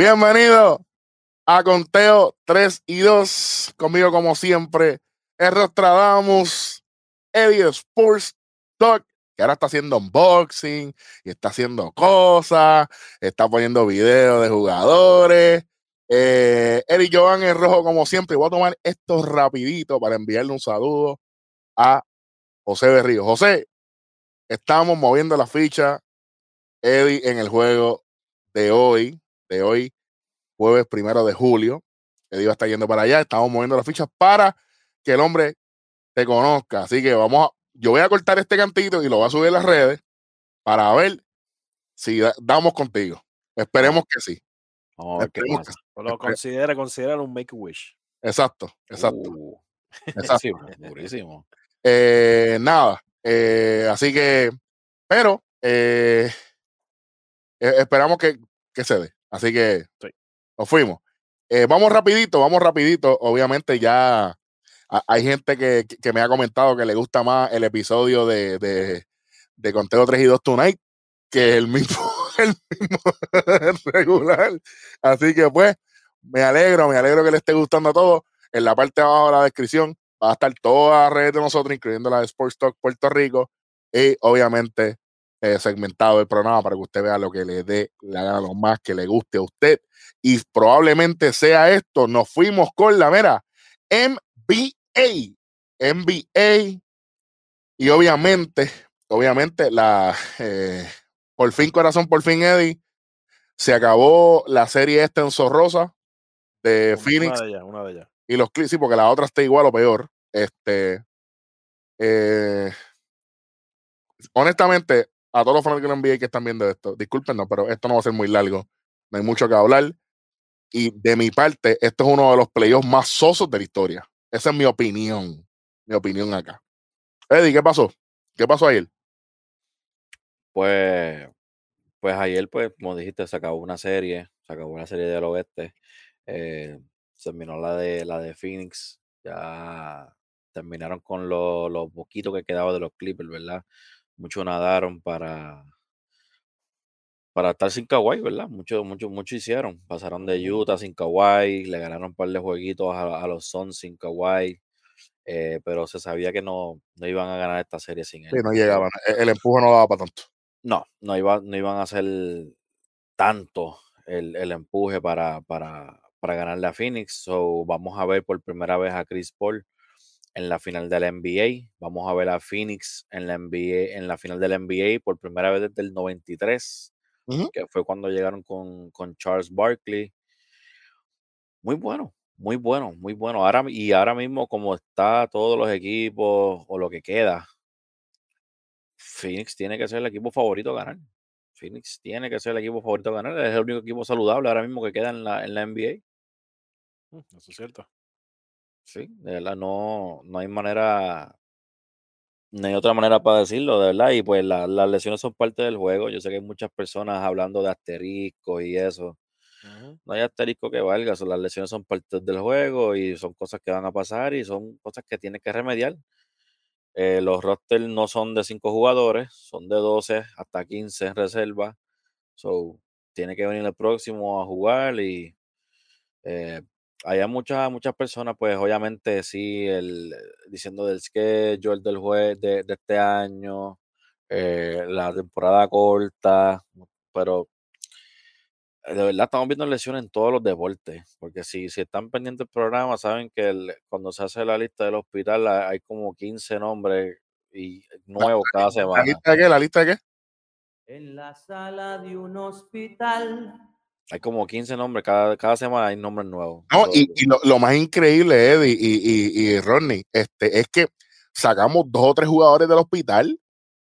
Bienvenido a Conteo 3 y 2. Conmigo, como siempre, el Rostradamus, Eddie Sports Talk, que ahora está haciendo unboxing y está haciendo cosas, está poniendo videos de jugadores. Eh, Eddie Jovan en rojo, como siempre. Voy a tomar esto rapidito para enviarle un saludo a José Berrío. José, estamos moviendo la ficha. Eddie en el juego de hoy, de hoy, jueves primero de julio. Eddie va a estar yendo para allá. Estamos moviendo las fichas para que el hombre te conozca. Así que vamos a, yo voy a cortar este cantito y lo voy a subir a las redes para ver si damos contigo. Esperemos que sí. Esperemos que, lo considera, considera un make a wish. Exacto, exacto. Uh, exacto. durísimo. Eh, nada, eh, así que, pero eh, esperamos que, que, se dé. Así que nos fuimos. vamos rapidito, vamos rapidito. Obviamente ya hay gente que, que, me ha comentado que le gusta más el episodio de, de, de Conteo 3 y 2 Tonight que el mismo, el mismo regular. Así que pues, me alegro, me alegro que le esté gustando a todos. En la parte de abajo de la descripción va a estar toda la red de nosotros, incluyendo la de Sports Talk Puerto Rico. Y obviamente eh, segmentado el programa para que usted vea lo que le dé la gana, lo más que le guste a usted. Y probablemente sea esto. Nos fuimos con la mera NBA NBA. Y obviamente, obviamente, la eh, por fin, corazón, por fin, Eddie. Se acabó la serie esta en Zorrosa de Phoenix. Una de ellas, Y los clips, sí, porque la otra está igual o peor. Este. Eh, honestamente, a todos los fanáticos de NBA que están viendo esto, discúlpenos, pero esto no va a ser muy largo. No hay mucho que hablar. Y de mi parte, esto es uno de los playoffs más sosos de la historia. Esa es mi opinión. Mi opinión acá. Eddie, ¿qué pasó? ¿Qué pasó ayer? Pues, pues ayer, pues, como dijiste, se acabó una serie, se acabó una serie del oeste. Eh, terminó la de la de Phoenix. Ya terminaron con lo, lo poquito que quedaba de los Clippers, ¿verdad? Muchos nadaron para, para estar sin Kawhi, ¿verdad? Muchos mucho, mucho hicieron. Pasaron de Utah sin Kawhi, le ganaron un par de jueguitos a, los Suns sin Kawhi, eh, pero se sabía que no, no iban a ganar esta serie sin él. Sí, no llegaban, e, el, empuje no daba para tanto. No, no, iba, no iban a hacer tanto el, empuje para, para, para ganarle a Phoenix. So, vamos a ver por primera vez a Chris Paul en la final de la NBA. Vamos a ver a Phoenix en la NBA, en la final de la NBA por primera vez desde el 93 que fue cuando llegaron con, Charles Barkley. Muy bueno, muy bueno, muy bueno. Ahora, y ahora mismo, como está todos los equipos o lo que queda, Phoenix tiene que ser el equipo favorito a ganar. Phoenix tiene que ser el equipo favorito a ganar. Es el único equipo saludable ahora mismo que queda en la, en la NBA. Mm, eso es cierto. Sí, de verdad, no, no hay manera no hay otra manera para decirlo, de verdad. Y pues las lesiones son parte del juego. Yo sé que hay muchas personas hablando de asteriscos y eso. No hay asterisco que valga. las lesiones son parte del juego y son cosas que van a pasar y son cosas que tienes que remediar. Eh, los rosters no son de 5 jugadores, son de 12 hasta 15 en reserva. So, tiene que venir el próximo a jugar y eh, hay muchas, muchas personas, pues obviamente sí, el, diciendo del schedule del juez de, de este año, eh, la temporada corta, pero de verdad estamos viendo lesiones en todos los deportes, porque si, si están pendientes del programa, saben que cuando se hace la lista del hospital hay como 15 nombres y nuevos cada semana. ¿La lista de qué? ¿La lista de qué? En la sala de un hospital hay como 15 nombres, cada, cada semana hay nombres nuevos. No, y, lo, más increíble, Eddie y, y, Rodney, este, es que sacamos dos o tres jugadores del hospital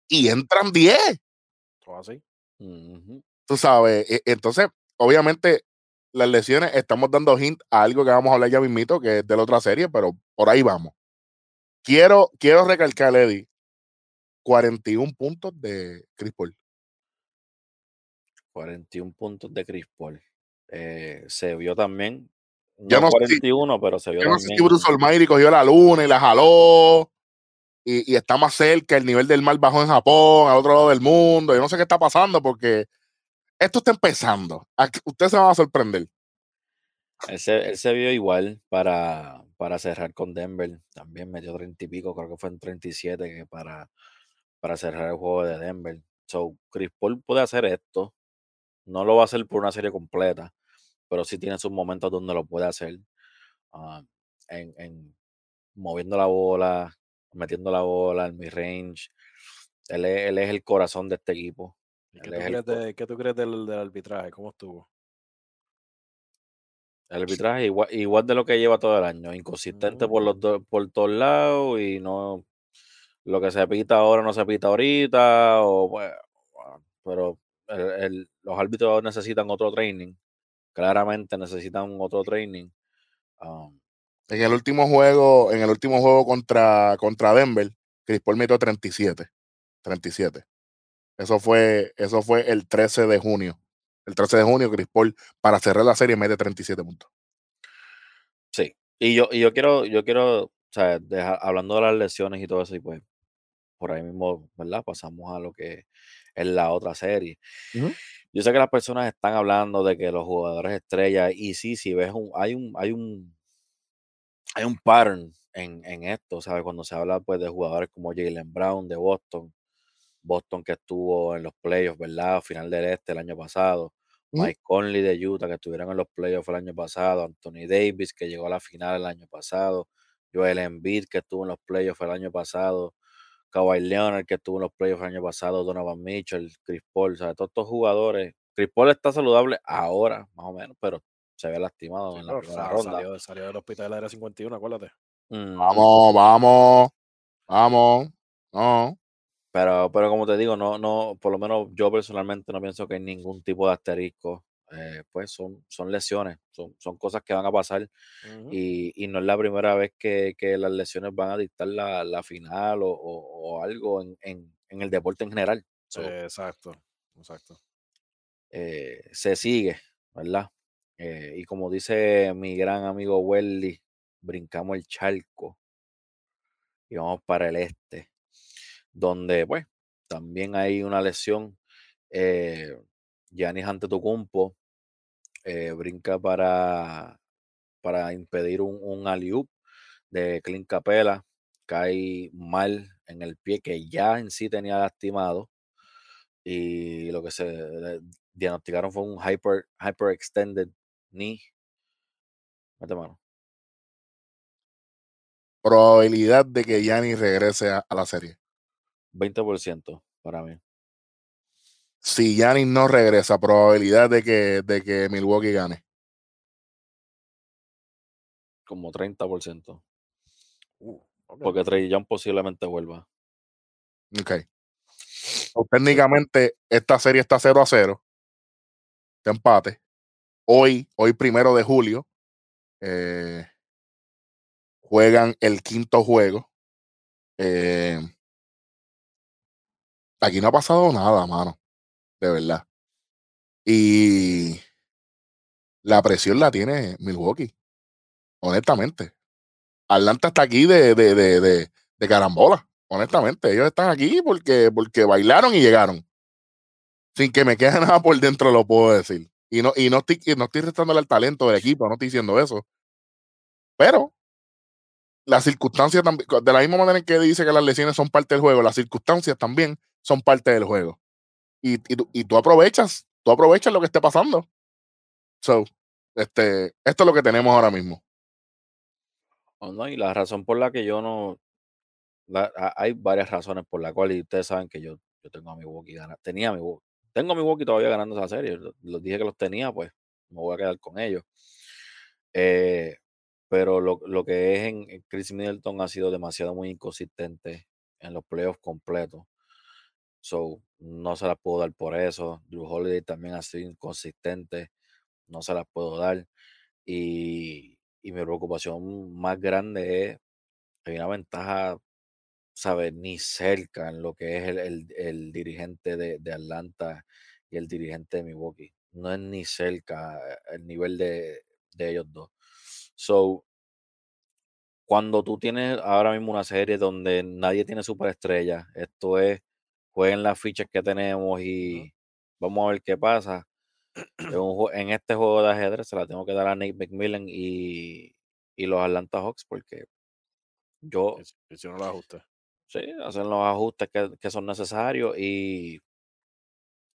y entran 10. Todo así. Tú sabes, e, entonces, obviamente, las lesiones, estamos dando hint a algo que vamos a hablar ya mismito, que es de la otra serie, pero por ahí vamos. Quiero, quiero recalcar, Eddie, 41 puntos de Chris Paul. 41 puntos de Chris Paul. Eh, se vio también. No, no 41, pero se vio yo no sé si Bruce Almighty cogió la luna y la jaló. Y, y, está más cerca, el nivel del mar bajó en Japón, al otro lado del mundo. Yo no sé qué está pasando porque esto está empezando. Ustedes se van a sorprender. Él se, él se vio igual para, para cerrar con Denver. También metió 30 y pico, creo que fue en 37 que para, para cerrar el juego de Denver. So, Chris Paul puede hacer esto. No lo va a hacer por una serie completa, pero sí tiene sus momentos donde lo puede hacer. ah, en, en moviendo la bola, metiendo la bola en mi range. Él es, él es el corazón de este equipo. ¿Y Él qué, tú crees de- qué tú crees del, del arbitraje? ¿Cómo estuvo? El arbitraje igual, igual de lo que lleva todo el año, inconsistente por los do- por todos lados y no lo que se pita ahora no se pita ahorita o pues, ah, pero el- el- los árbitros necesitan otro training, claramente necesitan otro training. um, En el último juego, en el último juego contra, contra Denver, Chris Paul metió 37. 37. Eso fue, eso fue el 13 de junio. El 13 de junio, Chris Paul, para cerrar la serie, mete 37 puntos. sí, y yo y yo quiero yo quiero, o sea, hablando de las lesiones y todo eso y pues por ahí mismo, ¿verdad? Pasamos a lo que es la otra serie. Yo sé que las personas están hablando de que los jugadores estrellas, y sí, si ves un, hay un, hay un, hay un pattern en, en esto, ¿sabes? Cuando se habla pues de jugadores como Jalen Brown de Boston, Boston que estuvo en los playoffs, ¿verdad? Final del este el año pasado. Mike Conley de Utah que estuvieron en los playoffs el año pasado, Anthony Davis que llegó a la final el año pasado, Joel Embiid que estuvo en los playoffs el año pasado, Kawhi Leonard que estuvo en los playoffs el año pasado, Donovan Mitchell, Chris Paul, ¿sabes? Todos estos jugadores. Chris Paul está saludable ahora, más o menos, pero se ve lastimado Sí, en la primera sa- ronda. salió, salió del hospital de la área 51, acuérdate. Ujú. Vamos, vamos, vamos. No. Pero, pero como te digo, no, no, por lo menos yo personalmente no pienso que hay ningún tipo de asterisco. Eh, pues son, son lesiones, son, son cosas que van a pasar y, y no es la primera vez que, que las lesiones van a dictar la, la final o, o- o algo en, en- en el deporte en general. So, Eh, exacto, exacto. eh, se sigue, ¿verdad? Eh, y como dice mi gran amigo Welly, brincamos el charco y vamos para el este, donde pues también hay una lesión. Eh, Giannis Antetokounmpo eh, brinca para, para impedir un, un alley-oop de Clint Capela, cae mal en el pie que ya en sí tenía lastimado y lo que se diagnosticaron fue un hyper, hyperextended knee. Mete mano. Probabilidad de que Giannis regrese a, a la serie. 20% para mí. Si Giannis no regresa, probabilidad de que, de que Milwaukee gane. Como 30%. Uh. Porque Trey Young posiblemente vuelva. Ok. So, técnicamente, esta serie está 0 a 0. De empate. Hoy, hoy primero de julio, eh, juegan el quinto juego. Eh, aquí no ha pasado nada, mano. De verdad. Y la presión la tiene Milwaukee. Honestamente. Atlanta está aquí de, de, de, de, carambola. Honestamente. Ellos están aquí porque, porque bailaron y llegaron. Sin que me quede nada por dentro, lo puedo decir. Y no, y no estoy, no estoy restándole al talento del equipo, no estoy diciendo eso. Pero las circunstancias también, de la misma manera en que dice que las lesiones son parte del juego, las circunstancias también son parte del juego. Y, y, y tú aprovechas, tú aprovechas lo que esté pasando. So, este, esto es lo que tenemos ahora mismo. ¿o no? Y la razón por la que yo no. la- ha- hay varias razones por las cuales y ustedes saben que yo, yo tengo a Milwaukee ganando. Tenía a Milwaukee. Tengo a Milwaukee todavía ganando esa serie. lo- Los dije que los tenía, pues me voy a quedar con ellos. Eh, pero lo, lo que es en Chris Middleton ha sido demasiado muy inconsistente en los playoffs completos. So, no se las puedo dar por eso. Drew Holiday también ha sido inconsistente. No se las puedo dar. Y, y mi preocupación más grande es que hay una ventaja, ¿sabes? Ni cerca en lo que es el, el- dirigente de, de Atlanta y el dirigente de Milwaukee. No es ni cerca eh, el nivel de, de ellos dos. So, cuando tú tienes ahora mismo una serie donde nadie tiene superestrella, esto es, jueguen las fichas que tenemos y, Vamos a ver qué pasa. En, un en este juego de ajedrez se la tengo que dar a Nate McMillan y, y los Atlanta Hawks porque yo Hic- Hicieron los ajustes. sí, hacen los ajustes que, que son necesarios y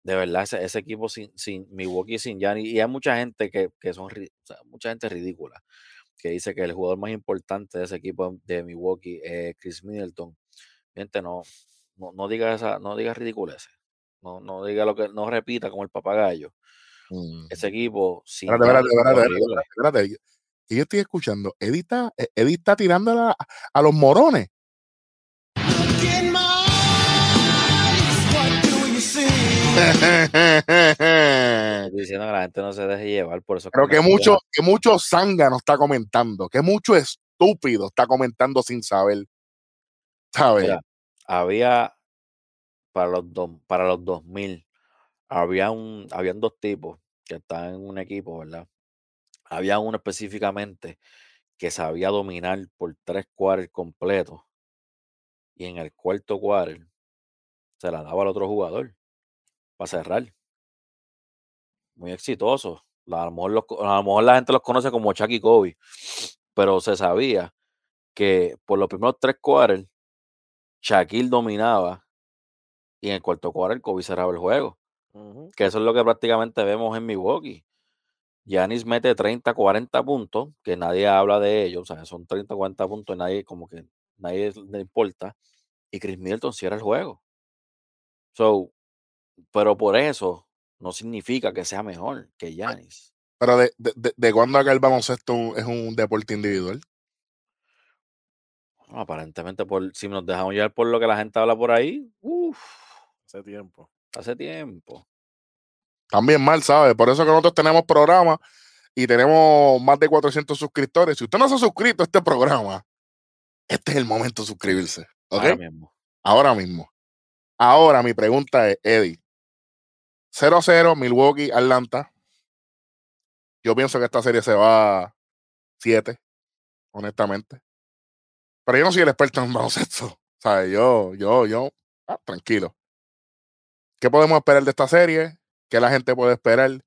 de verdad ese, ese equipo sin, sin Milwaukee sin Giannis y hay mucha gente que, que son o sea, mucha gente ridícula que dice que el jugador más importante de ese equipo de Milwaukee es Chris Middleton. Gente, no, no, no diga esa, no diga ridiculeces. No, no diga lo que, no repita como el papagayo. Mm. Ese equipo sin Espérate, espérate, espérate. Que yo estoy escuchando. Eddie está, eh, Eddie está tirando a, a los morones. Estoy diciendo que la gente no se deje llevar, por eso es Pero que mucho, que mucho zángano está comentando, que mucho estúpido está comentando sin saber. ¿Sabes? Mira, había para los dos, para los 2000 había un dos tipos que estaban en un equipo, ¿verdad? Había uno específicamente que sabía dominar por tres quarters completos y en el cuarto quarter se la daba al otro jugador para cerrar. Muy exitoso. A lo mejor, a lo mejor la gente los conoce como Chucky Kobe, pero se sabía que por los primeros tres quarters Shaquille dominaba y en el cuarto quarter Kobe cerraba el juego. Que eso es lo que prácticamente vemos en Milwaukee. Giannis mete 30, 40 puntos, que nadie habla de ellos, o sea, son 30, 40 puntos, nadie como que nadie le importa, y Chris Middleton cierra el juego. So, pero por eso no significa que sea mejor que Giannis. Pero de, de, de, de cuándo acá el baloncesto es un deporte individual. Bueno, aparentemente, por, si nos dejamos llevar por lo que la gente habla por ahí, uff, Hace tiempo. hace tiempo. También mal, ¿sabes? Por eso que nosotros tenemos programas y tenemos más de 400 suscriptores. Si usted no se ha suscrito a este programa, este es el momento de suscribirse. ¿Ok? Ahora mismo. Ahora mismo. Ahora mi pregunta es, Eddie. 0-0, Milwaukee, Atlanta. Yo pienso que esta serie se va a 7, honestamente. Pero yo no soy el experto en baloncesto. ¿Sabes? Yo, yo, yo, ah, tranquilo. ¿Qué podemos esperar de esta serie? ¿Qué la gente puede esperar?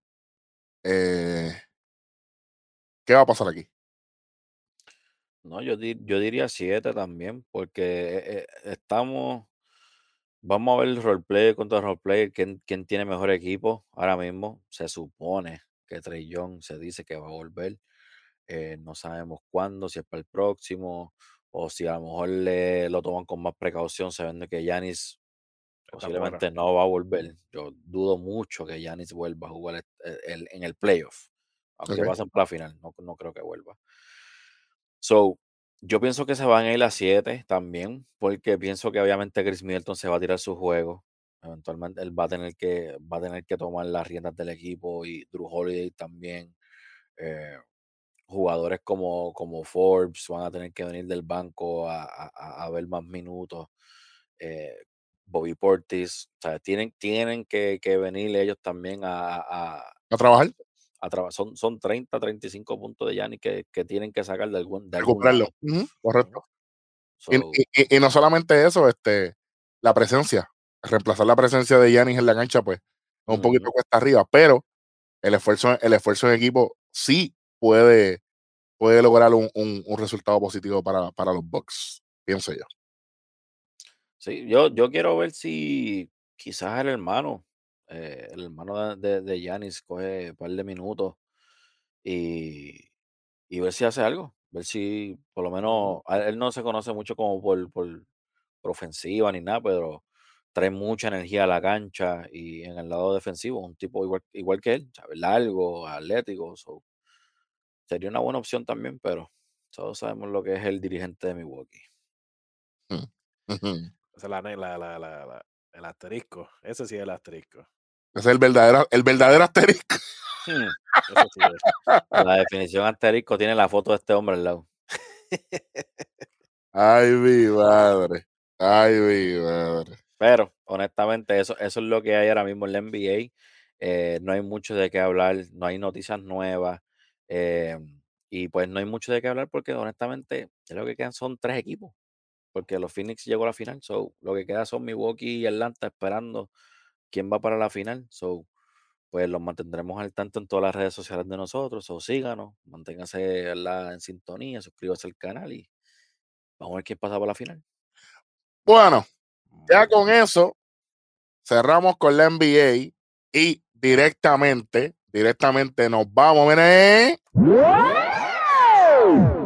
Eh, ¿Qué va a pasar aquí? No, yo, di- yo diría 7 también, porque eh, eh, estamos, vamos a ver el roleplay contra el roleplay, quién, tiene mejor equipo ahora mismo. Se supone que Trey Young se dice que va a volver. no sabemos cuándo, si es para el próximo, o si a lo mejor le, lo toman con más precaución, sabiendo que Yanis posiblemente no va a volver. Yo dudo mucho que Yanis vuelva a jugar eh, el- en el playoff, aunque Ok. pasen para la final, no, no creo que vuelva. So, yo pienso que se van a ir a 7 también, porque pienso que obviamente Chris Middleton se va a tirar su juego. Eventualmente él va a tener que, va a tener que tomar las riendas del equipo y Drew Holiday también. eh, jugadores como, como Forbes van a tener que venir del banco a, a- a- ver más minutos. eh, Bobby Portis, o sea, tienen, tienen que, que venir ellos también a, a, ¿A trabajar? a. Son, son 30, 35 puntos de Yanni que, que tienen que sacar de algún, de Recuperarlo. correcto. Y, So, y- y- y no solamente eso, este, la presencia. Reemplazar la presencia de Yanis en la cancha, pues, es un poquito cuesta arriba, pero el esfuerzo, el esfuerzo en equipo sí puede, puede lograr un, un- resultado positivo para, para los Bucks, pienso yo. Sí, yo, yo quiero ver si quizás el hermano, eh, el hermano de, Giannis coge un par de minutos y, y ver si hace algo. Ver si por lo menos, él no se conoce mucho como por, por, por ofensiva ni nada, pero trae mucha energía a la cancha y en el lado defensivo, un tipo igual, igual que él, ¿sabes? largo, atlético. so, sería una buena opción también, pero todos sabemos lo que es el dirigente de Milwaukee. Mm. Ujú. Esa es la, la, la, la, la- el asterisco. Ese sí es el asterisco. Ese es el verdadero, el verdadero asterisco. Hmm. Ese sí es. La definición asterisco tiene la foto de este hombre al lado. Ay, mi madre. Ay, mi madre. Pero, honestamente, eso, eso es lo que hay ahora mismo en la NBA. Eh, no hay mucho de qué hablar, no hay noticias nuevas. Eh, y pues no hay mucho de qué hablar porque, honestamente, lo que quedan son tres equipos. Porque los Phoenix llegó a la final. So, lo que queda son Milwaukee y Atlanta esperando quién va para la final. So, pues los mantendremos al tanto en todas las redes sociales de nosotros. O síganos, manténganse en sintonía, suscríbanse al canal y vamos a ver quién pasa para la final. Bueno, ya con eso cerramos con la NBA y directamente, directamente nos vamos, miren.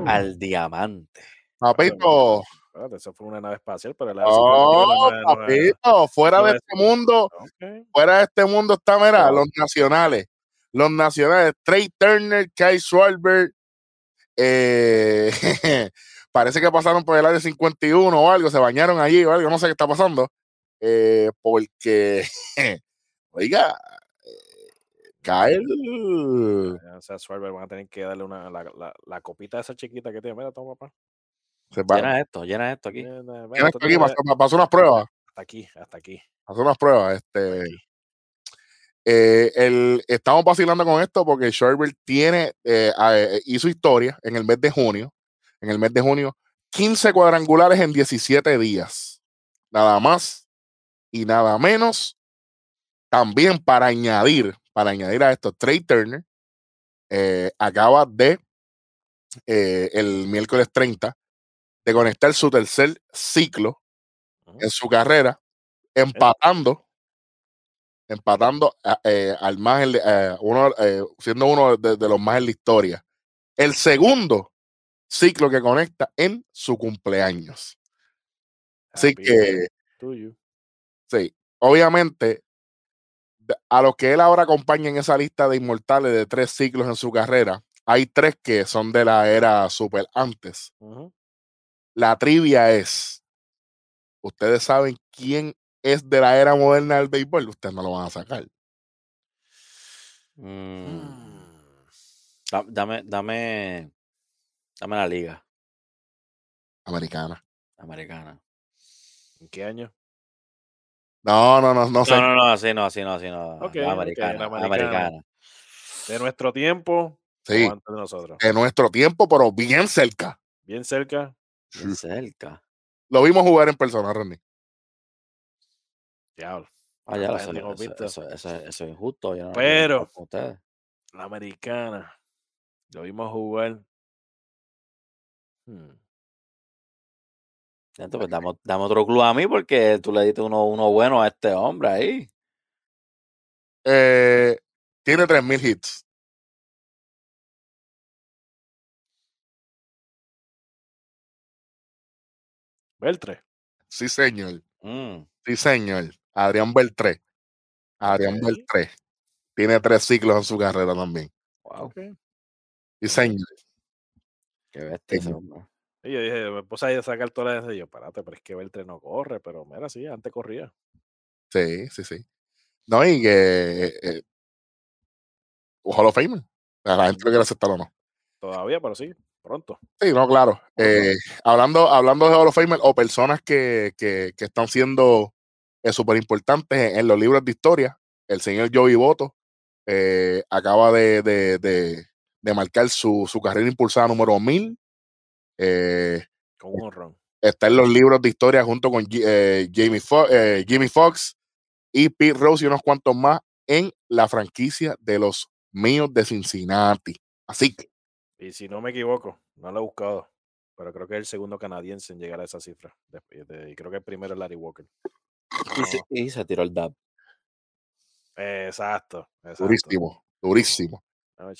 Al diamante. Papito. Eso fue una nave espacial, pero la Oh, papito, fuera de este mundo, fuera de este mundo está, mira, los nacionales. Los nacionales, Trey Turner, Kai Schwarber, eh, parece que pasaron por el área 51 o algo, se bañaron allí o algo, no sé qué está pasando. Eh, porque, oiga, Kyle. O sea, van a tener que darle una, la, la, la copita esa chiquita que tiene. Mira, toma, papá. Se llena esto, llena esto aquí. Llena esto aquí, pasó, unas pruebas. Hasta aquí, hasta aquí. Pasó unas pruebas. Este, eh, el, estamos vacilando con esto porque Sherbert tiene, eh, eh, hizo historia en el mes de junio. En el mes de junio, 15 cuadrangulares en 17 días. Nada más y nada menos. También para añadir, para añadir a esto, Trey Turner acaba de el miércoles 30 de conectar su tercer ciclo en su carrera, empatando, empatando eh, al más eh, uno, eh, siendo uno de, los más en la historia. El segundo ciclo que conecta en su cumpleaños. Así que, sí, obviamente, a los que él ahora acompaña en esa lista de inmortales de tres ciclos en su carrera, hay tres que son de la era super antes. La trivia es, ustedes saben quién es de la era moderna del béisbol, ustedes no lo van a sacar. Mm. Dame, dame, dame la liga. Americana. Americana. ¿En qué año? No, no, no, no sé. No, no, no, así no, así no, así no. americana, americana, De nuestro tiempo. Sí. Antes de nosotros. De nuestro tiempo, pero bien cerca. Bien cerca. cerca. Lo vimos jugar en persona, René. Diablo. Ah, ya lo sé, eso, eso, eso, es injusto. Pero la americana lo vimos jugar. Hmm. Entonces, dame, dame, otro club a mí porque tú le diste uno, uno bueno a este hombre ahí. Eh, tiene 3.000 hits. Beltre. Sí, señor. Mm. Sí, señor. Adrián Beltré. Adrián Beltré. Tiene tres ciclos en su carrera también. Wow. Sí, señor. Qué bestia ese Y yo dije, me puse a sacar todas las de yo, parate, pero es que Beltré no corre, pero mira, sí, antes corría. Sí, sí, sí. No, y que eh, eh Hall of Fame. la gente lo quiere aceptar o no. Todavía, pero sí pronto. Sí, no, claro. Eh, hablando, hablando de Hall of Fame o personas que, que, que están siendo eh, súper importantes en, los libros de historia, el señor Joey Boto eh, acaba de, de, de, marcar su, su, carrera impulsada número 1000. Con un honrón. Está en los libros de historia junto con Jamie Jimmy Fox y Pete Rose y unos cuantos más en la franquicia de los míos de Cincinnati. Así que y si no me equivoco, no lo he buscado, pero creo que es el segundo canadiense en llegar a esa cifra. y creo que el primero es Larry Walker. Y, se, tiró el DAP. Exacto, Durísimo, durísimo. A.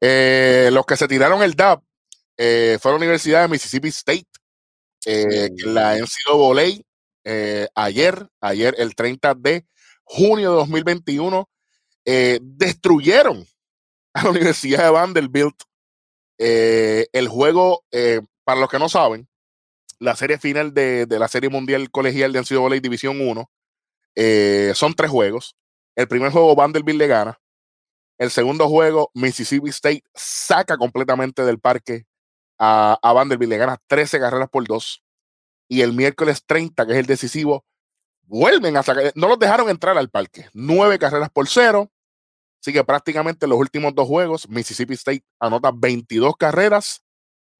Eh, los que se tiraron el DAP eh, fue la Universidad de Mississippi State, eh, la NCAA, eh, ayer, ayer el 30 de junio de 2021, eh, destruyeron a la Universidad de Vanderbilt eh, el juego, para los que no saben, la serie final de, la Serie Mundial Colegial de NCAA División 1 eh, son tres juegos. El primer juego Vanderbilt le gana. El segundo juego Mississippi State saca completamente del parque a, a Vanderbilt, le gana 13 carreras por dos. Y el miércoles 30, que es el decisivo, vuelven a sacar, no los dejaron entrar al parque. Nueve carreras por cero. Así que prácticamente en los últimos dos juegos, Mississippi State anota 22 carreras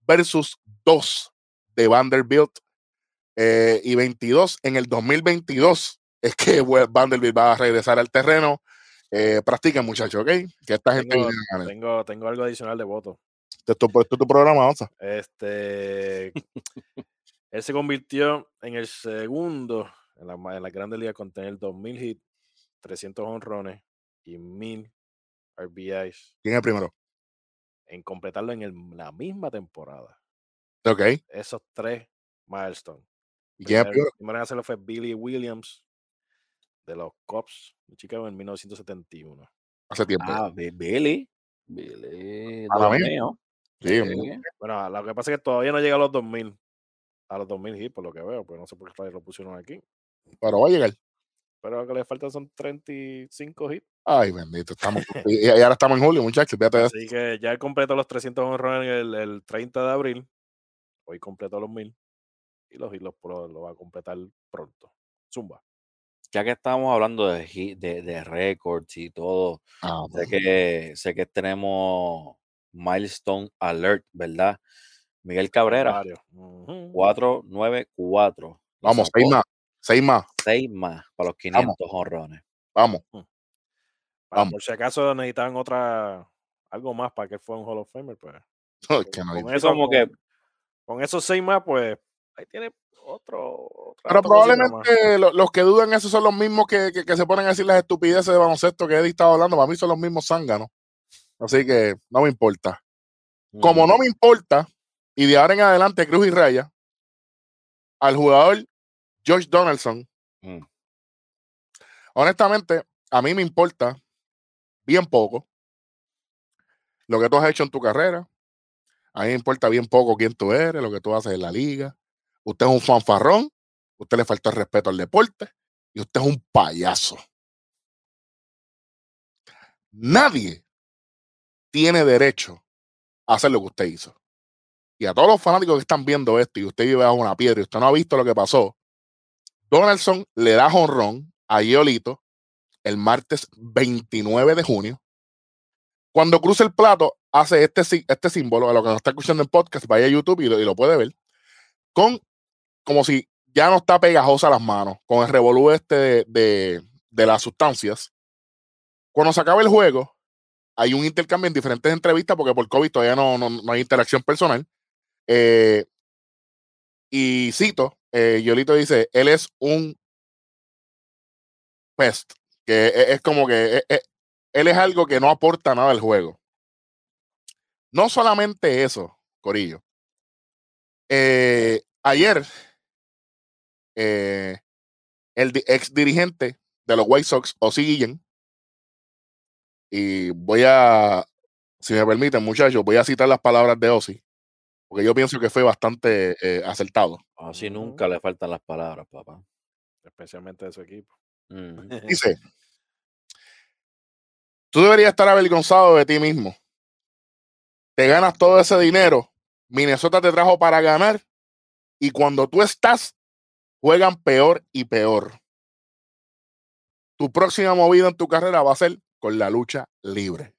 versus 2 de Vanderbilt eh, y 22 en el 2022. es que Vanderbilt va a regresar al terreno. Eh, practiquen, muchachos, ¿ok? Que esta gente Tengo, ganar. tengo, tengo algo adicional de voto. Esto es tu, programa, Onza. Este, él se convirtió en el segundo en la, en la Grande Liga con tener 2.000 hits, 300 honrones y 1.000 RBIs ¿Quién es el primero? en completarlo en el- la misma temporada. Ok. Esos tres milestones. ¿Y quién es el Primero, primero? primero en hacerlo fue Billy Williams de los Cubs de Chicago en 1971. Hace tiempo. Ah, Bi- Billy. Billy. A los. Sí, Sí. Bueno, lo que pasa es que todavía no llega a los 2000. A los 2000 hits, por lo que veo, pues no sé por qué lo pusieron aquí. pero va a llegar. Pero lo que le faltan son 35 hits. Ay, bendito. Estamos, y, y ahora estamos en julio, muchachos. Así que ya completó los 300 honrones el, el 30 de abril. Hoy completó los 1000. Y los hits los, pro- lo va a completar pronto. Zumba. Ya que estamos hablando de, hit- de, de récords y todo, Ah, sé que, sé que tenemos milestone alert, ¿verdad? Miguel Cabrera, Varios. Ujú. 494. Vamos, seis más. Seis más. Seis más para los 500 honrones. Vamos. Para- vamos. por si acaso necesitaban otra algo más para que fuera un Hall of Famer, pues. Ay, que no con, dice. eso, como que- con, con esos seis más, pues ahí tiene otro. otra- Pero otra probablemente lo- los que dudan esos son los mismos que, que- que se ponen a decir las estupideces de baloncesto que Eddie estaba hablando. Para mí son los mismos zánganos. Así que no me importa. Como no me importa, y de ahora en adelante Cruz y Raya, al jugador George Donaldson, Mm. honestamente, a mí me importa bien poco lo que tú has hecho en tu carrera. A mí me importa bien poco quién tú eres, lo que tú haces en la liga. Usted es un fanfarrón, usted le falta el respeto al deporte y usted es un payaso. Nadie tiene derecho a hacer lo que usted hizo. Y a todos los fanáticos que están viendo esto y usted vive bajo una piedra y usted no ha visto lo que pasó, Donaldson le da jonrón a Giolito el martes 29 de junio. Cuando cruza el plato, hace este, este símbolo, a lo que nos está escuchando en podcast, vaya a YouTube y lo, y lo puede ver, con como si ya no está pegajosa las manos, con el revolú este de, de- de las sustancias. Cuando se acaba el juego, hay un intercambio en diferentes entrevistas, porque por COVID todavía no, no, no hay interacción personal. Eh, y cito, eh, Yolito dice, él es un pest, que es, es como que es- es- él es algo que no aporta nada al juego. No solamente eso, Corillo. Eh, ayer, eh, el ex dirigente de los White Sox, Ozzy Guillen, y voy a, si me permiten, muchachos, voy a citar las palabras de Ozzy, porque yo pienso que fue bastante eh, acertado. Así nunca le faltan las palabras, papá. Especialmente de su equipo. Dice, tú deberías estar avergonzado de ti mismo. Te ganas todo ese dinero. Minnesota te trajo para ganar. Y cuando tú estás, juegan peor y peor. Tu próxima movida en tu carrera va a ser con la lucha libre.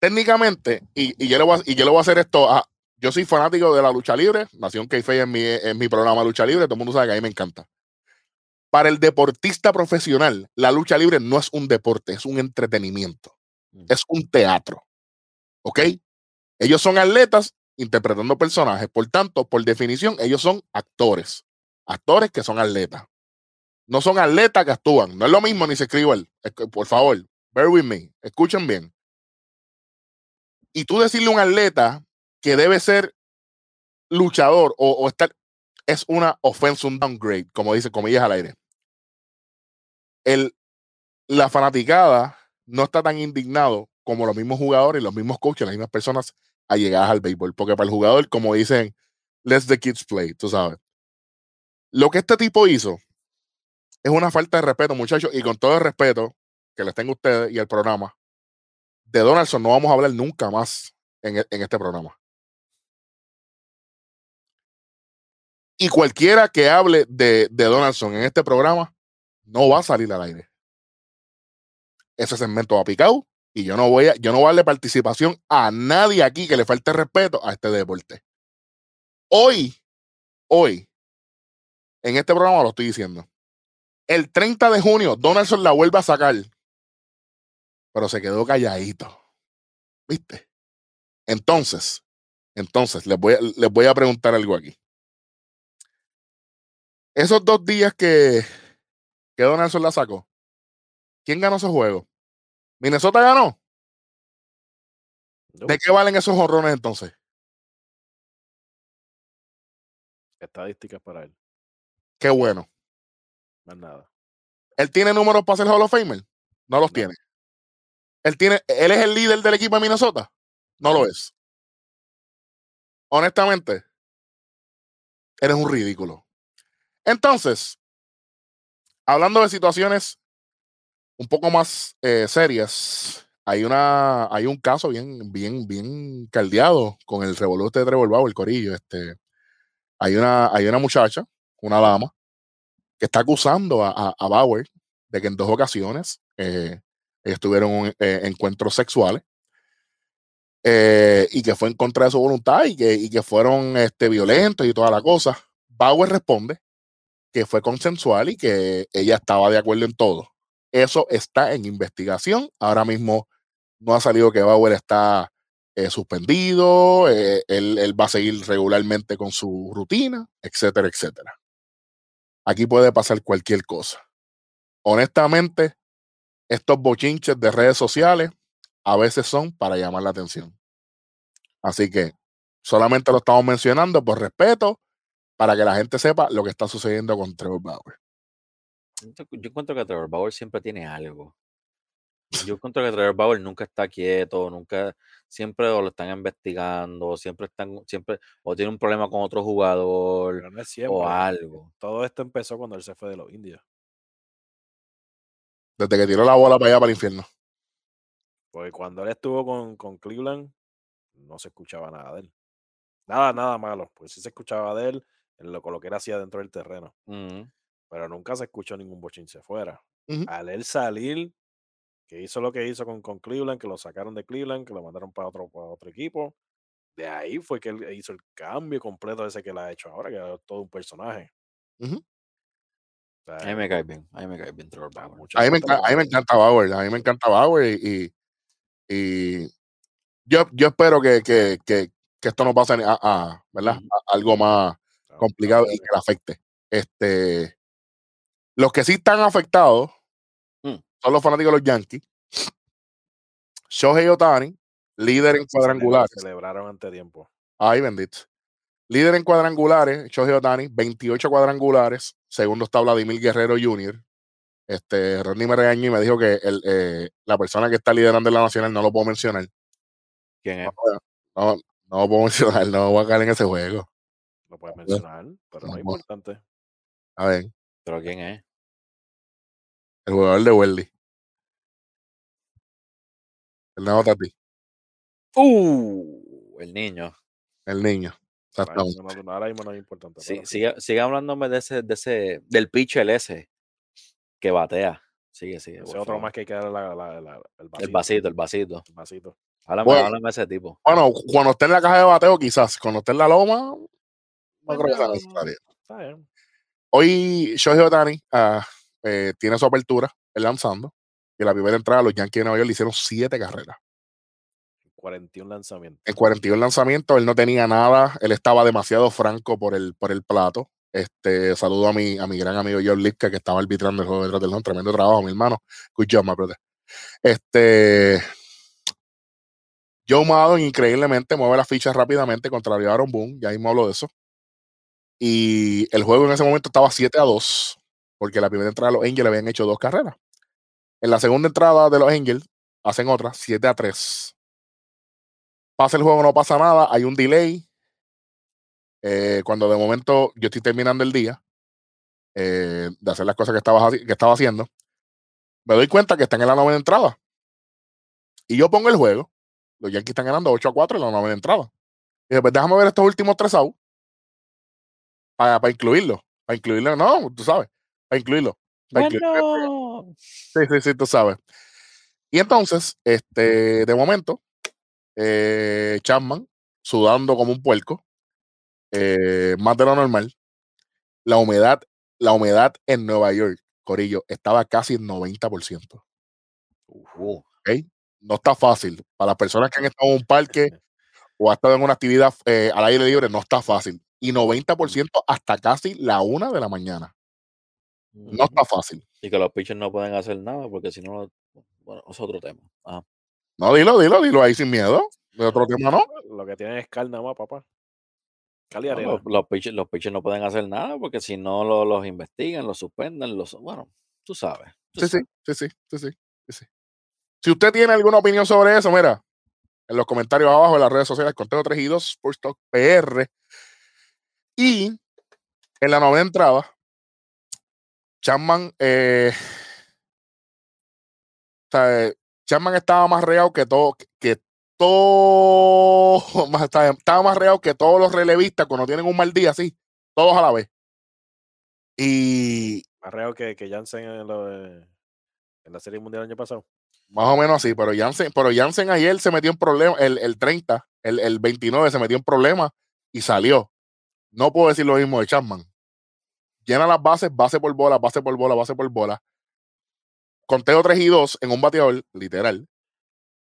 Técnicamente, y, y yo, le voy a, y yo le voy a hacer esto a. Yo soy fanático de la lucha libre. Nación k en mi, en mi programa Lucha Libre. Todo el mundo sabe que a mí me encanta. Para el deportista profesional, la lucha libre no es un deporte, es un entretenimiento. Mm. Es un teatro. ¿Ok? Ellos son atletas interpretando personajes. Por tanto, por definición, ellos son actores. Actores que son atletas. No son atletas que actúan. No es lo mismo ni se escribe él. Por favor, bear with me. Escuchen bien. Y tú decirle a un atleta que debe ser luchador o, estar es una offense, un downgrade, como dice comillas al aire. El, la fanaticada no está tan indignado como los mismos jugadores, los mismos coaches, las mismas personas allegadas al béisbol. Porque para el jugador, como dicen, let the kids play, tú sabes. Lo que este tipo hizo es una falta de respeto, muchachos, y con todo el respeto que les tengo a ustedes y al programa, de Donaldson no vamos a hablar nunca más en, e- en este programa. Y cualquiera que hable de, de Donaldson en este programa no va a salir al aire. Ese segmento va picado y yo no voy a, yo no voy a darle participación a nadie aquí que le falte respeto a este deporte. Hoy, hoy, en este programa lo estoy diciendo. El 30 de junio, Donaldson la vuelve a sacar, pero se quedó calladito. ¿Viste? Entonces, entonces, les voy a, les voy a preguntar algo aquí. Esos dos días que, que Donaldson la sacó, ¿quién ganó ese juego? ¿Minnesota ganó? ¿De qué valen esos honrones entonces? Estadísticas para él. Qué bueno. Más nada. ¿Él tiene números para ser Hall of Famer? No los No. tiene. ¿Él, tiene. ¿Él es el líder del equipo de Minnesota? No lo es. Honestamente, eres un ridículo. Entonces, hablando de situaciones un poco más eh, serias, hay una, hay un caso bien, bien, bien caldeado con el revolú este de Trevor Bauer, el corillo. Este, hay una, hay una muchacha, una dama, que está acusando a, Bauer de que en dos ocasiones eh, eh, encuentros sexuales eh, y que fue en contra de su voluntad y que, y que fueron este, violentos y toda la cosa. Bauer responde que fue consensual y que ella estaba de acuerdo en todo. Eso está en investigación. Ahora mismo no ha salido que Bauer está eh, suspendido, él, él va a seguir regularmente con su rutina, etcétera, etcétera. Aquí puede pasar cualquier cosa. Honestamente, estos bochinches de redes sociales a veces son para llamar la atención. Así que solamente lo estamos mencionando por respeto, para que la gente sepa lo que está sucediendo con Trevor Bauer. Yo encuentro que Trevor Bauer siempre tiene algo. Yo encuentro que Trevor Bauer nunca está quieto, nunca, siempre o lo están investigando, siempre están, siempre, o tiene un problema con otro jugador, Pero no es siempre. o algo. Todo esto empezó cuando él se fue de los indios. Desde que tiró la bola para allá, para el infierno. Porque cuando él estuvo con, con Cleveland, no se escuchaba nada de él. Nada, nada malo. Pues sí se escuchaba de él en lo, con lo que él hacía dentro del terreno. Pero nunca se escuchó ningún bochinche fuera. Al él salir, que hizo lo que hizo con, con Cleveland, que lo sacaron de Cleveland, que lo mandaron para otro, para otro equipo. De ahí fue que él hizo el cambio completo ese que él ha hecho ahora, que es todo un personaje. Ujú. O sea, A mí me cae bien, a mí me cae bien Trevor a Bauer. mucha A mí, me, enca- me encanta Bauer, a mí me encanta Bauer y, y, y yo, yo espero que, que, que, que esto no pase a, a- ¿verdad? A algo más no complicado y que le afecte. Este, los que sí están afectados. Son los fanáticos de los Yankees. Shohei Otani, líder en cuadrangulares. Celebraron ante tiempo. Ay, bendito. Líder en cuadrangulares, Shohei Otani, 28 cuadrangulares. Segundo está Vladimir Guerrero Jr. Este, Rodney me regañó y me dijo que el, eh, la persona que está liderando en la nacional no lo puedo mencionar. ¿Quién es? No, no lo puedo mencionar, no voy a caer en ese juego. Lo puedes mencionar, pero no es vamos. importante. A ver, ¿Pero quién es? el jugador de Welly. El nuevo Tati, ¡Uh! El niño. el niño. Ahora Exactamente. mismo no, ahora mismo no es importante. Sí, sigue, sigue hablándome de ese, de ese, del pitcher ese que batea. Sigue, sigue. Ese otro favor. más que hay que darle la- la- la- el vasito. El vasito, el vasito. el vasito. Háblame, Bueno. háblame de ese tipo. Bueno, cuando esté en la caja de bateo, quizás. Cuando esté en la loma, no creo que sea necesario. Está bien. Hoy Shohei Otani ah, eh, tiene su apertura, él lanzando. En la primera entrada, los Yankees de Nueva York le hicieron siete carreras. 41 lanzamientos. En 41 lanzamientos, él no tenía nada, él estaba demasiado franco por el, por el plato. Este, saludo a mi, a mi gran amigo Joe Lipka, que estaba arbitrando el juego detrás del home. Tremendo trabajo, mi hermano. Good job, my brother. Este, Joe Maddon increíblemente mueve las fichas rápidamente contra Aaron Boone, ya mismo hablo de eso. Y el juego en ese momento estaba 7 a 2, porque la primera entrada de los Angels habían hecho dos carreras. En la segunda entrada de los Angels hacen otra, 7 a 3. Pasa el juego, no pasa nada, hay un delay. Eh, cuando de momento yo estoy terminando el día eh, de hacer las cosas que estaba, haciendo, me doy cuenta que están en la novena entrada. Y yo pongo el juego. Los Yankees están ganando 8 a 4 en la novena entrada. Y después déjame ver estos últimos tres outs para, incluirlo. Para incluirlo, no, tú sabes. Para incluirlo. Bueno. Sí, sí, sí, tú sabes. Y entonces, este, de momento, eh, Chapman, sudando como un puerco, eh, más de lo normal, la humedad la humedad en Nueva York, Corillo, estaba casi en 90%. Uh, No está fácil. Para las personas que han estado en un parque o han estado en una actividad eh, al aire libre, no está fácil. Y 90% hasta casi la una de la mañana. No está fácil. Y que los pitchers no pueden hacer nada porque si no, bueno, es otro tema. Ajá. No, dilo, dilo, dilo ahí sin miedo. De otro tema, ¿no? Lo que tienen es cal nada más, papá. Cal y No, arena. los, los pitchers, los pitchers no pueden hacer nada porque si no lo- los investigan, los suspenden, los bueno, tú sabes. tú Sí, sí, sabes. sí, sí, sí, sí. Si usted tiene alguna opinión sobre eso, mira, en los comentarios abajo de las redes sociales, Conteo 3 y 2, Sports Talk PR. Y en la novena entrada, Chapman, eh, o sea, eh, Chapman estaba más real que todo, que todo, más- estaba más real que todos los relevistas cuando tienen un mal día, así, todos a la vez. Y Más real que, que Jansen en, lo en la Serie Mundial el año pasado. Más o menos así, pero Jansen, pero Jansen ayer se metió en problemas, el, el 30, el, el 29 se metió en problemas y salió. No puedo decir lo mismo de Chapman. Llena las bases, base por bola, base por bola, base por bola. Conteo 3 y 2 en un bateador, literal.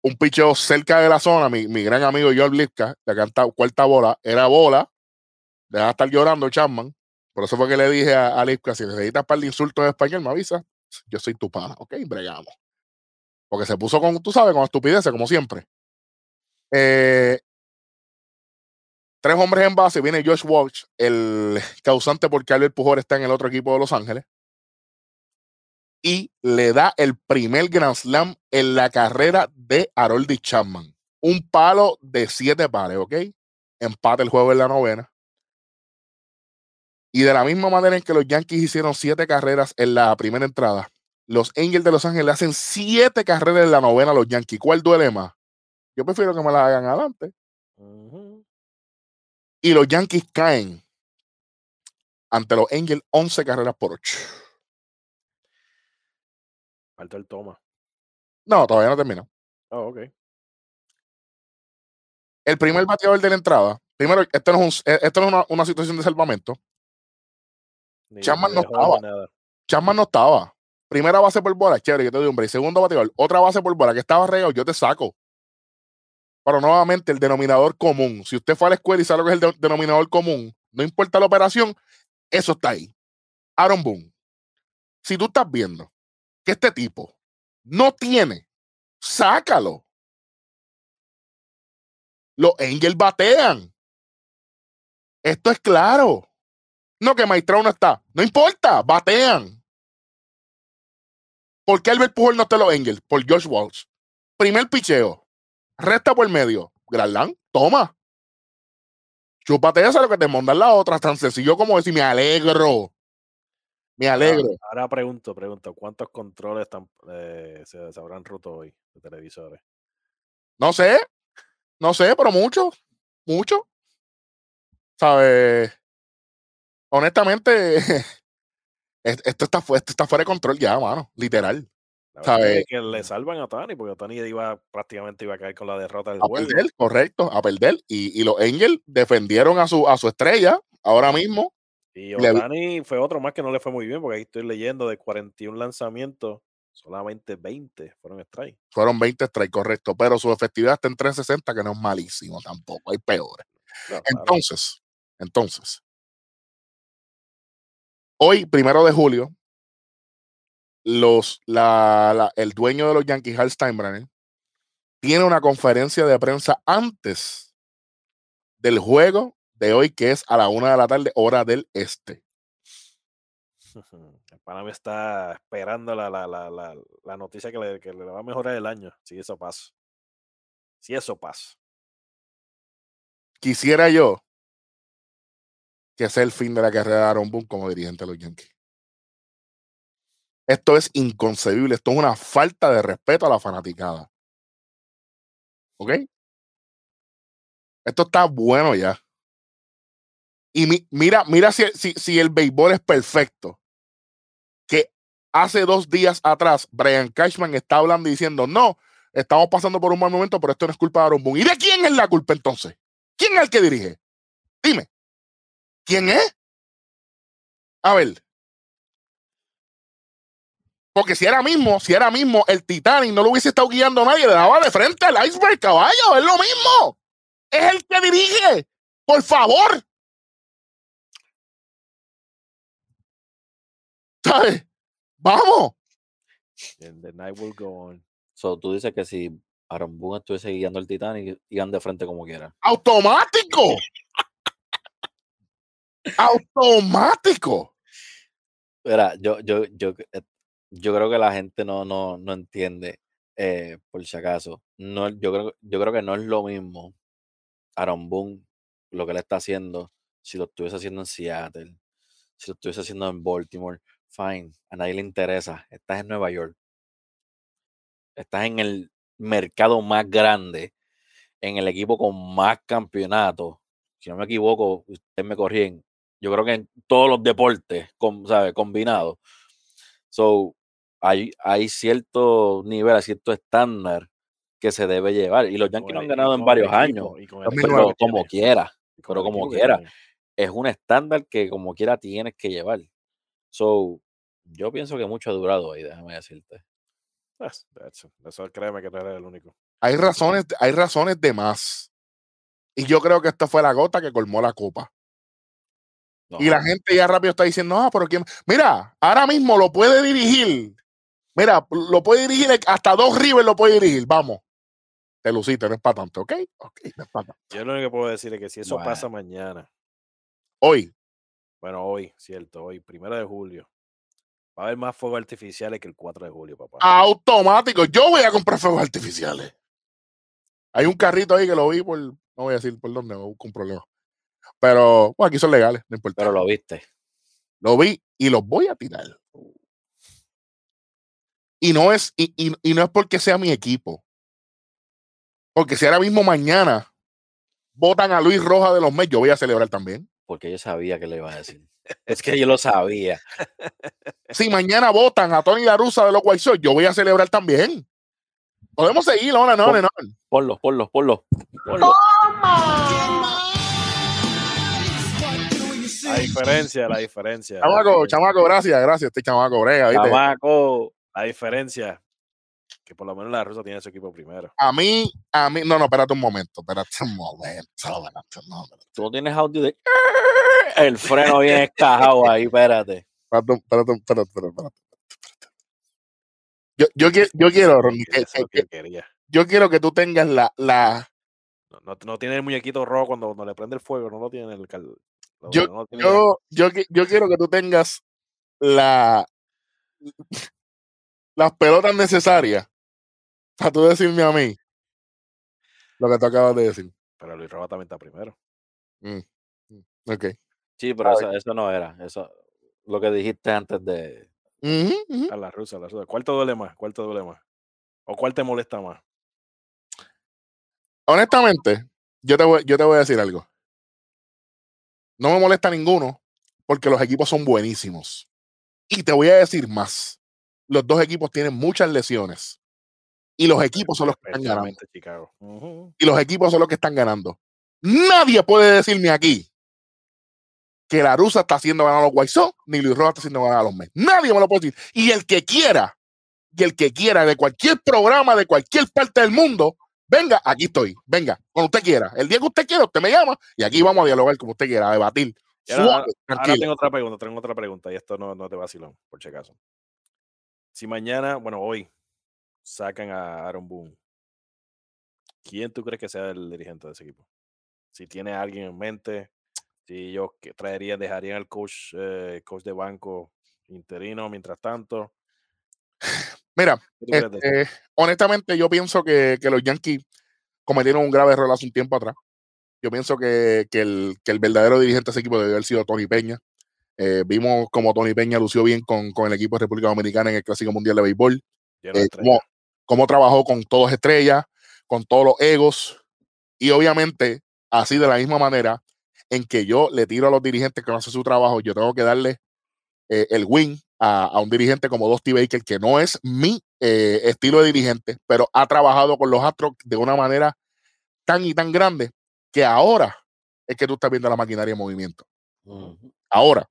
Un picheo cerca de la zona, mi, mi gran amigo John Lipka, la canta cuarta bola, era bola. Deja de estar llorando Chapman. Por eso fue que le dije a, a Lipka, si necesitas para el insulto en español, me avisa. Yo soy tu pana, ok, bregamos. Porque se puso con, tú sabes, con estupideces, como siempre. Eh, tres hombres en base. Viene Josh Walsh, el causante porque Albert Pujol está en el otro equipo de Los Ángeles. Y le da el primer Grand Slam en la carrera de Haroldi Chapman. Un palo de siete pares, ¿ok? Empate el juego en la novena. Y de la misma manera en que los Yankees hicieron siete carreras en la primera entrada, los Angels de Los Ángeles le hacen siete carreras en la novena a los Yankees. ¿Cuál duele más? Yo prefiero que me la hagan adelante. Ujú. Y los Yankees caen ante los Angels 11 carreras por 8. Falta el toma. No, todavía no terminó. Oh, ok. El primer bateador de la entrada, primero, esto no es, un- esto no es una, una situación de salvamento. Ni, Chapman no estaba. nada. Chapman no estaba. Primera base por bola, chévere, yo te doy un break. Segundo bateador, otra base por bola que estaba regado, yo te saco. Pero nuevamente, el denominador común. Si usted fue a la escuela y sabe lo que es el de- denominador común, no importa la operación, eso está ahí. Aaron Boone. Si tú estás viendo que este tipo no tiene, sácalo. Los Angels batean. Esto es claro. No, que Maestrao no está. No importa, batean. ¿Por qué Albert Pujol no está en los Angels? Por Josh Walsh. Primer picheo. Resta por medio. Granlán, toma. Chúpate esa lo que te mandan la otra. Tan sencillo como decir, me alegro. Me alegro. Ahora, ahora pregunto, pregunto, ¿cuántos controles están, eh, se, se habrán roto hoy de televisores? No sé. No sé, pero mucho. Mucho. ¿Sabes? Honestamente, es- esto está, esto está fuera de control ya, mano. Literal. Que le salvan a Tani, porque Tani iba prácticamente iba a caer con la derrota del A juego. perder, correcto, a perder. Y, y los Angels defendieron a su, a su estrella ahora mismo. Y le- Otani fue otro más que no le fue muy bien, porque ahí estoy leyendo de 41 lanzamientos, solamente 20 fueron strike. Fueron 20 strikes, correcto. Pero su efectividad está en 360, que no es malísimo tampoco. Hay peores. No, claro. Entonces, entonces, hoy, primero de julio, los, la, la- el dueño de los Yankees, Hal Steinbrenner, tiene una conferencia de prensa antes del juego de hoy, que es a la una de la tarde, hora del este. El Panamá está esperando la, la, la, la, la noticia que le, que le va a mejorar el año, si eso pasa. Si eso pasa. Quisiera yo que sea el fin de la carrera de Aaron Boone como dirigente de los Yankees. Esto es inconcebible. Esto es una falta de respeto a la fanaticada. ¿Ok? Esto está bueno ya. Y mi- mira, mira si, si, si el béisbol es perfecto. Que hace dos días atrás, Brian Cashman está hablando y diciendo: No, estamos pasando por un mal momento, pero esto no es culpa de Aaron Boone. ¿Y de quién es la culpa entonces? ¿Quién es el que dirige? Dime. ¿Quién es? A ver, Porque si era mismo, si era mismo el Titanic no lo hubiese estado guiando nadie, le daba de frente al iceberg, caballo, es lo mismo. Es el que dirige. Por favor. ¿Sabes? Vamos. And the night will go on. So, tú dices que si Aaron Boone estuviese guiando el Titanic, iban de frente como quiera. Automático. Automático. Mira, yo, yo, yo, yo creo que la gente no, no, no entiende, eh, por si acaso. No, yo, creo, yo creo que no es lo mismo Aaron Boone, lo que él está haciendo, si lo estuviese haciendo en Seattle, si lo estuviese haciendo en Baltimore, fine, a nadie le interesa. Estás en Nueva York. Estás en el mercado más grande, en el equipo con más campeonatos. Si no me equivoco, ustedes me corrigen. Yo creo que en todos los deportes, con, ¿sabe? combinados. So, hay, hay cierto nivel, hay cierto estándar que se debe llevar. Y los Yankees no han ganado en varios equipo, años. Pero como quiera, pero como quiera. es un estándar que como quiera tienes que llevar. So, yo pienso que mucho ha durado ahí, déjame decirte. That's- that's- Eso créeme que no eres el único. Hay razones, hay razones de más. Y yo creo que esta fue la gota que colmó la copa. Y la No, gente ya rápido está diciendo, ah, pero quién. Mira, ahora mismo lo puede dirigir. Mira, lo puede dirigir hasta dos River lo puede dirigir. Vamos. Te luciste, no es para tanto, ¿ok? Ok, no es para tanto. Yo lo único que puedo decir es que si eso Bueno. pasa mañana, Hoy, bueno, hoy, cierto, hoy, primero de julio, va a haber más fuegos artificiales que el 4 de julio, papá. automático. Yo voy a comprar fuegos artificiales. Hay un carrito ahí que lo vi por. No voy a decir por dónde, me busco un problema. Pero, bueno, aquí son legales, no importa. pero lo viste. Lo vi y los voy a tirar. Y no es, y, y- y no es porque sea mi equipo. Porque si ahora mismo mañana votan a Luis Rojas de los Mets, yo voy a celebrar también. Porque yo sabía que le iba a decir. Es que yo lo sabía. Si mañana votan a Tony La Russa de los White Sox, yo voy a celebrar también. Podemos seguir, no, no, no, no. Ponlo, ponlo, ponlo. ponlo. La diferencia, la diferencia. la Chamaco, diferencia, chamaco, gracias, gracias. Este chamaco, brega, ¿viste? Chamaco. La diferencia, que por lo menos la rusa tiene su equipo primero. A mí, a mí, no, no, espérate un momento, espérate un momento. Espérate, no, espérate, Tú no tienes audio de. El freno bien escajado ahí, espérate. espérate, espérate, espérate, espérate, espérate, espérate. Yo, yo, qui- yo quiero, Ronnie, que- yo quiero que tú tengas la, la, No, no, no tiene el muñequito rojo cuando, cuando le prende el fuego, no lo tiene en el cal- no- Yo- no tiene yo, yo, yo quiero que tú tengas la las pelotas necesarias para tú decirme a mí lo que tú acabas de decir. Pero Luis Rojas también está primero. Ok. Sí, pero eso, eso no era. Eso, lo que dijiste antes de. A la rusa, a la rusa. ¿Cuál te duele más? ¿Cuál te duele más? ¿O cuál te molesta más? Honestamente, yo te, voy, yo te voy a decir algo. No me molesta ninguno porque los equipos son buenísimos. Y te voy a decir más. Los dos equipos tienen muchas lesiones. Y los equipos son los que están ganando. Y los equipos son los que están ganando. Nadie puede decirme aquí que la Rusa está haciendo ganar a los White Sox, ni Luis Rojas está haciendo ganar a los Mets. Nadie me lo puede decir. Y el que quiera, y el que quiera de cualquier programa, de cualquier parte del mundo, venga, aquí estoy. Venga, cuando usted quiera. El día que usted quiera, usted me llama y aquí vamos a dialogar como usted quiera, a debatir. Ahora- Suave, Ahora tranquilo. tengo otra pregunta, tengo otra pregunta, y esto no, no te vacilón, por si acaso. Si mañana, bueno, hoy, sacan a Aaron Boone, ¿quién tú crees que sea el dirigente de ese equipo? Si tiene a alguien en mente, si ellos traerían, dejarían al coach, eh, coach de banco interino mientras tanto. Mira, este, honestamente, yo pienso que, que los Yankees cometieron un grave error hace un tiempo atrás. Yo pienso que, que el, que el verdadero dirigente de ese equipo debió haber sido Tony Peña. Eh, vimos como Tony Peña lució bien con, con el equipo de República Dominicana en el Clásico Mundial de Béisbol. Eh, cómo, cómo trabajó con todos estrellas, con todos los egos. Y obviamente, así de la misma manera en que yo le tiro a los dirigentes que no hacen su trabajo, yo tengo que darle eh, el win a, a un dirigente como Dusty Baker, que no es mi eh, estilo de dirigente, pero ha trabajado con los Astros de una manera tan y tan grande que ahora es que tú estás viendo la maquinaria en movimiento. Ahora.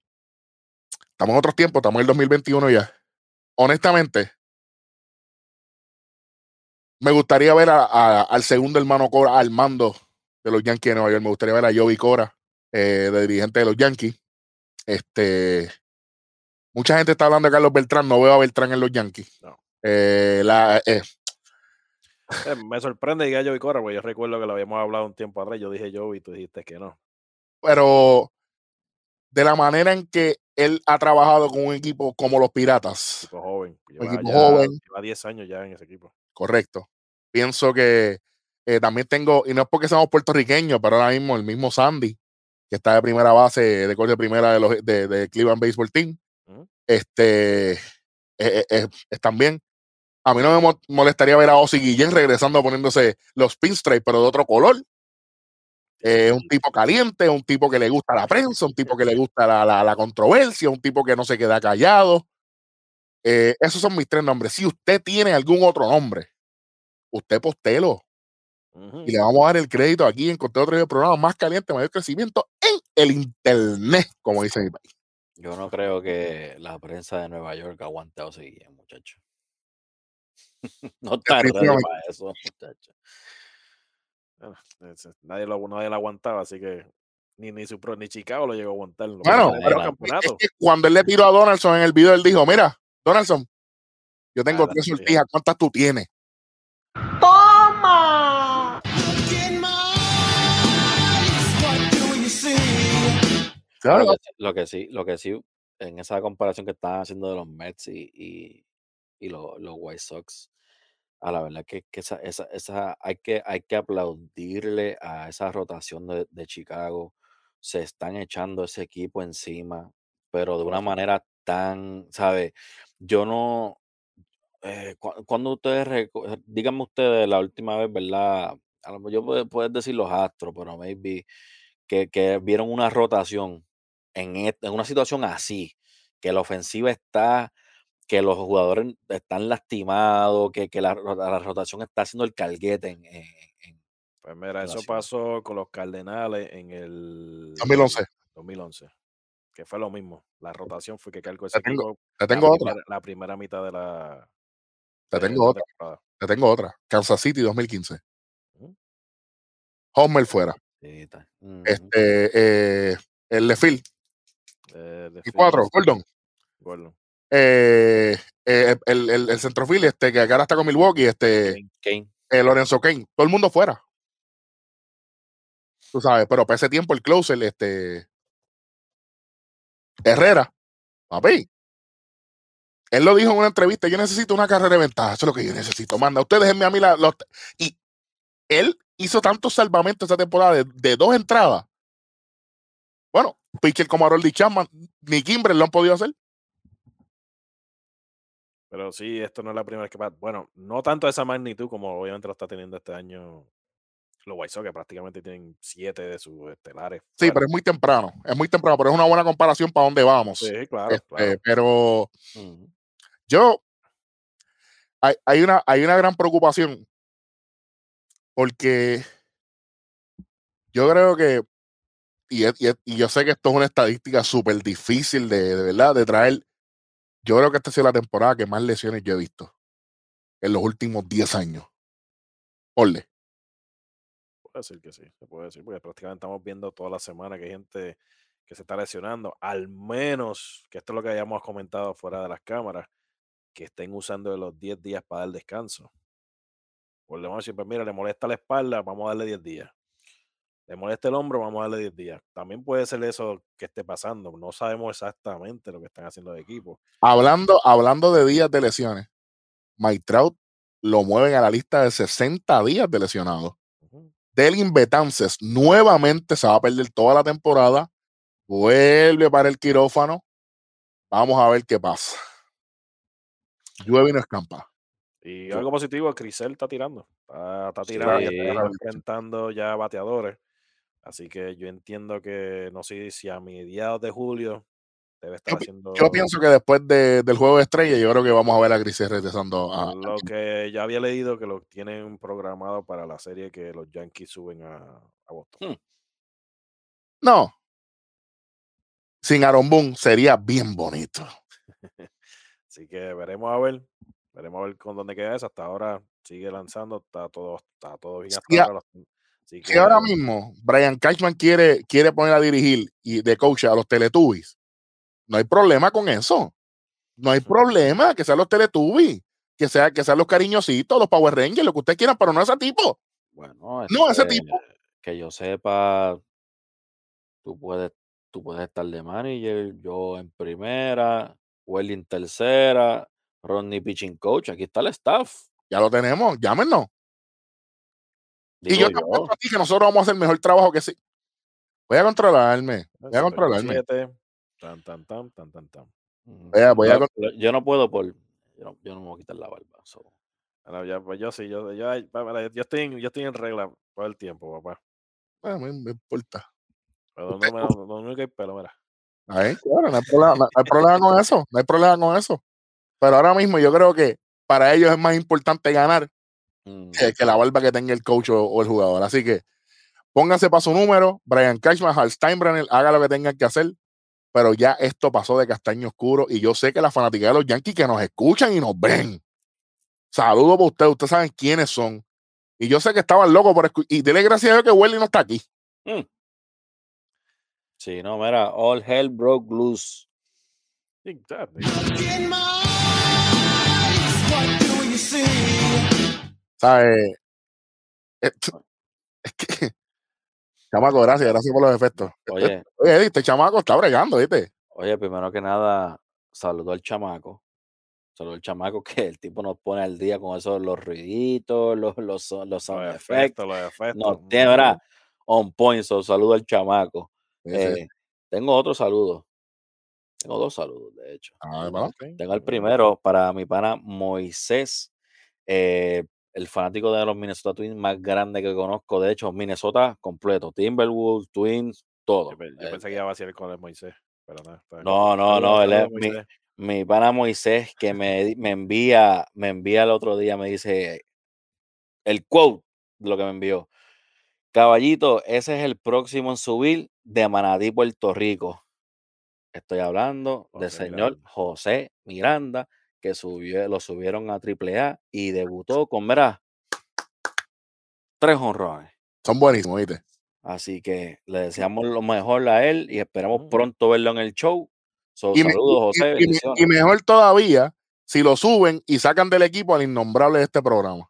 Estamos en otros tiempos, estamos en el 2021 ya. honestamente, me gustaría ver a- a- al segundo hermano Cora al mando de los Yankees de Nueva York. Me gustaría ver a Joey Cora, eh, de dirigente de los Yankees. Este, mucha gente está hablando de Carlos Beltrán. No veo a Beltrán en los Yankees. No. Eh, la, eh, me sorprende que Joey Cora, porque yo recuerdo que lo habíamos hablado un tiempo atrás. Yo dije Joey y tú dijiste que no. pero de la manera en que él ha trabajado con un equipo como los Piratas, Tipo joven. Un equipo ya- joven. lleva 10 años ya en ese equipo. correcto. Pienso que eh, también tengo, y no es porque seamos puertorriqueños, pero ahora mismo el mismo Sandy, que está de primera base, de corte de primera de, los, de, de Cleveland Baseball Team, este, eh, eh, es también. A mí no me mo- molestaría ver a Ozzy Guillén regresando poniéndose los pinstripes, pero de otro color. Eh, un tipo caliente, un tipo que le gusta la prensa, un tipo que le gusta la, la- la controversia, un tipo que no se queda callado. Eh, esos son mis tres nombres. Si usted tiene algún otro nombre, usted postelo y le vamos a dar el crédito aquí en Conteo otro programa más caliente, mayor crecimiento en el internet, como dice mi país. Yo no creo que la prensa de Nueva York aguante a Ozzy Guillén, muchacho. no está para eso, muchacho. Bueno, nadie, lo, nadie lo aguantaba, así que ni, ni, su, pro- ni Chicago lo llegó a aguantar. en los Bueno, primeros pero- Es campeonatos. que cuando él le tiró a Donaldson en el video, él dijo, mira, Donaldson, yo tengo Ah, tres sortijas, ¿cuántas tú tienes? Toma. Claro, Lo que, sí- lo que sí, lo que sí, en esa comparación que estaban haciendo de los Mets y, y, y lo- los White Sox, a la verdad que, que esa, esa, esa, hay que hay que aplaudirle a esa rotación de, de Chicago. Se están echando ese equipo encima, pero de una manera tan, ¿sabe? Yo no, eh, cu- cuando ustedes, reco- eh, díganme ustedes la última vez, ¿verdad? A lo mejor yo puedo, puedes decir los Astros, pero maybe que, que vieron una rotación en, est- en una situación así, que la ofensiva está, que los jugadores están lastimados, que, que la, la rotación está haciendo el calguete en, en- en- Pues mira, eso pasó con los Cardenales en el 2011. 2011, que fue lo mismo. La rotación fue que cargó Te ese tengo- equipo Te la tengo otra, primera, la primera mitad de la, te de tengo la otra, temporada. te tengo otra. Kansas City 2015. Ujú. Homer fuera. Este, eh, el Lefil, Eh, de y cuatro, Gordon. Gordon. Eh, eh, el, el, el centrofil, este, que ahora está con Milwaukee, este, Kane- eh, Lorenzo Kane, todo el mundo fuera. Tú sabes, pero para ese tiempo el closer, este Herrera, papi. Él lo dijo en una entrevista, yo necesito una carrera de ventaja, eso es lo que yo necesito. Manda, ustedes déjenme a mí la, los- y él hizo tantos salvamentos esta temporada de, de dos entradas. Bueno, pitcher como Harold Chapman, ni Kimbrel lo han podido hacer. Pero sí, esto no es la primera vez que pasa. Bueno, no tanto esa magnitud como obviamente lo está teniendo este año los White Sox, que prácticamente tienen siete de sus estelares. Sí, pero es muy temprano, es muy temprano, pero es una buena comparación para dónde vamos. Sí, claro, Este, claro. Pero yo, hay, hay, una, hay una gran preocupación porque yo creo que, y, y y yo sé que esto es una estadística súper difícil de, de verdad, de traer, yo creo que esta ha sido la temporada que más lesiones yo he visto en los últimos 10 años. Ponle. Puede decir que sí, se puede decir, porque prácticamente estamos viendo toda la semana que hay gente que se está lesionando, al menos, que esto es lo que hayamos comentado fuera de las cámaras, que estén usando los 10 días para dar descanso. Por lo menos siempre, mira, le molesta la espalda, vamos a darle 10 días. Le molesta el hombro, vamos a darle 10 días. También puede ser eso que esté pasando. No sabemos exactamente lo que están haciendo de equipo. Hablando, hablando de días de lesiones, Mike Trout lo mueven a la lista de 60 días de lesionados. Ujú. Delin Betances nuevamente se va a perder toda la temporada. Vuelve para el quirófano. Vamos a ver qué pasa. Llueve y no escampa. Y algo positivo, Crisel está tirando. Está, está tirando, Sí. está enfrentando ya bateadores. Así que yo entiendo que, no sé si a mediados de julio debe estar Yo haciendo Yo pienso que después de- del juego de estrella, yo creo que vamos a ver a Grisel regresando a. lo que ya había leído que lo tienen programado para la serie que los Yankees suben a, a Boston. Hmm. No. Sin Aaron Boone sería bien bonito. Así que veremos a ver. Veremos a ver con dónde queda eso. Hasta ahora sigue lanzando, está todo, está todo bien hasta Sí, ahora. Así Si ahora que- mismo Brian Cashman quiere, quiere poner a dirigir y de coach a los Teletubbies, no hay problema con eso. No hay problema que sean los Teletubbies, que, sea, que sean los cariñositos, los Power Rangers, lo que usted quiera, pero no ese tipo. Bueno, No, ese tipo. Que yo sepa, tú puedes, tú puedes estar de manager, yo en primera, Welly en tercera, Rodney pitching coach, aquí está el staff. Ya lo tenemos, llámenos. Y yo te apuesto a ti que nosotros vamos a hacer el mejor trabajo que sí. Voy a controlarme, voy a controlarme. 7, tan, tan, tan, tan, tan, tan. Voy a- voy a Yo- no puedo por, yo no, yo no me voy a quitar la barba. so. Bueno, ya, pues yo sí, yo, yo, estoy, en, yo estoy en regla todo el tiempo, papá. Ah, me, me importa. Pero no Usted- me, no, no, no hay pelo, mira. Ahí, claro, no hay problema, no hay problema con eso, no hay problema con eso. Pero ahora mismo yo creo que para ellos es más importante ganar Mm, que, que la barba que tenga el coach o, o el jugador. Así que pónganse para su número, Brian Cashman, Hal Steinbrenner, haga lo que tengan que hacer. Pero ya esto pasó de castaño oscuro y yo sé que la fanática de los Yankees que nos escuchan y nos ven. Saludos para ustedes, ustedes saben quiénes son. Y yo sé que estaban locos por escuchar. Y dele gracias a Dios que Welly no está aquí. Sí, no, mira, all hell broke loose. Sí, ¿Sabes? Esto- Es que. Chamaco, gracias, gracias por los efectos. Oye, Oye, Eddie, este chamaco está bregando, ¿viste? oye, primero que nada, saludó al chamaco. Saludó al chamaco que el tipo nos pone al día con esos los ruiditos, los, los, son- los sound los effects. efectos, los efectos. No, tiene, ¿verdad? On point, so, saludo al chamaco. Sí, sí. Eh, tengo otro saludo. Tengo dos saludos, de hecho. Ah, Tengo el primero para mi pana Moisés, eh, el fanático de los Minnesota Twins más grande que conozco. De hecho, Minnesota completo, Timberwolves, Twins, todo. Yo, Eh, pensé que iba a ser con el Moisés, pero. No, no, Saludos, no, él es mi- mi pana Moisés que me, me envía, me envía el otro día, me dice el quote de lo que me envió. Caballito, ese es el próximo en subir de Manatí, Puerto Rico. Estoy hablando del señor Miranda. José Miranda, que subió, lo subieron a AAA y debutó con, verá, tres honrones. Son buenísimos, ¿viste? Así que le deseamos lo mejor a él y esperamos Mm. pronto verlo en el show. So, Y, saludos, José. y- mejor todavía si lo suben y sacan del equipo al innombrable de este programa.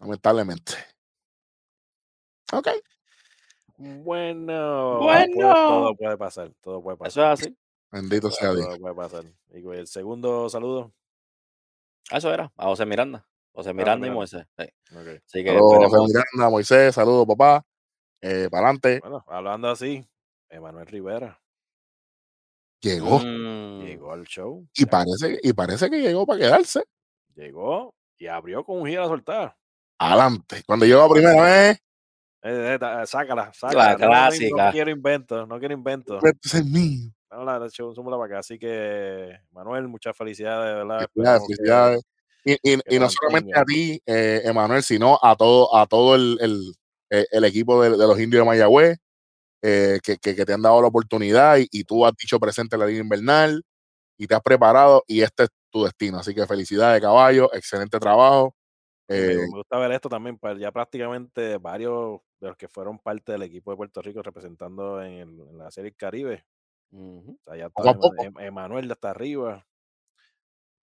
Lamentablemente. Ok. Bueno, puede- Bueno. todo puede pasar, todo puede Eso pasar. es así. Bendito sea Dios. Todo puede pasar. Y el segundo saludo. Eso era, a José Miranda. José Miranda y. Moisés. sí. Así que José Miranda, Moisés, saludos, papá. Eh, para adelante. Bueno, hablando así, Emanuel Rivera Llegó. Mm, llegó al show. Y parece, y parece que llegó para quedarse. Llegó y abrió con un gira soltar. Adelante. Cuando llegó la primera vez, Eh, eh, da- sácala, sácala. no, clásica. No, quiero inventos, no quiero inventos. este es mío. No, la, show, súmala para acá. Así que, Manuel, muchas felicidades, de ¿verdad? Felicidades, que-. Y, y- y no solamente a ti, eh, Emanuel, sino a todo, a todo el, el- eh, el equipo de, de los indios de Mayagüez, eh, que, que- que te han dado la oportunidad y, y tú has dicho presente en la Liga Invernal y te has preparado y este es tu destino. Así que felicidades, caballo, excelente trabajo. Me, Eh, me gusta ver esto también, pues ya prácticamente varios de los que fueron parte del equipo de Puerto Rico representando en, el- en la Serie Caribe. Poco a poco. Ema- Em- Emanuel de hasta arriba.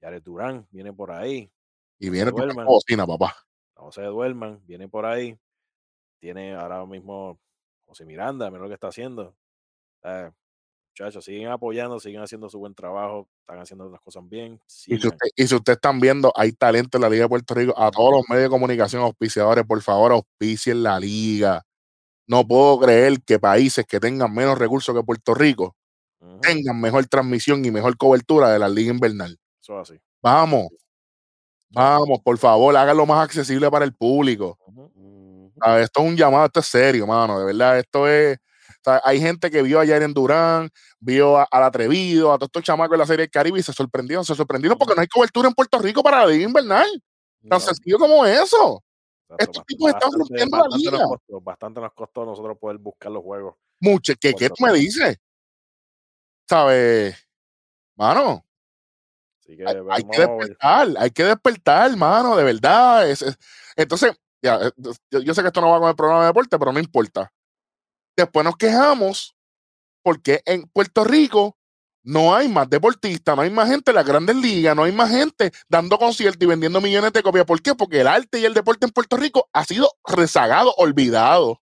Yaret Durán viene por ahí. y viene tu duerman. bocina, papá. No se duerman, viene por ahí. Tiene ahora mismo José Miranda, mira lo que está haciendo. Eh, muchachos, siguen apoyando, siguen haciendo su buen trabajo, están haciendo las cosas bien. Y si, usted, y si ustedes están viendo, hay talento en la Liga de Puerto Rico. A todos los medios de comunicación auspiciadores, por favor, auspicien la liga. No puedo creer que países que tengan menos recursos que Puerto Rico Tengan mejor transmisión y mejor cobertura de la liga invernal. Eso es así. Vamos, vamos, por favor, háganlo más accesible para el público. Esto es un llamado, esto es serio, mano, de verdad, esto es... o sea, hay gente que vio ayer en Durán, vio a- al atrevido, a todos estos chamacos de la Serie del Caribe y se sorprendieron, se sorprendieron porque no hay cobertura en Puerto Rico para la liga invernal. Tan No, sencillo como eso. exacto, estos tipos están rompiendo la liga. Nos costó, bastante nos costó a nosotros poder buscar los juegos. Mucho, ¿qué, qué tú me dices? ¿Sabes? Mano, Así que hay, que ver. despertar, hay que despertar, mano, de verdad. es- es- entonces, ya, eh, yo, yo sé que esto no va con el programa de deporte, pero no importa. Después nos quejamos porque en Puerto Rico no hay más deportistas, no hay más gente en las grandes ligas, no hay más gente dando conciertos y vendiendo millones de copias. ¿Por qué? Porque el arte y el deporte en Puerto Rico ha sido rezagado, olvidado.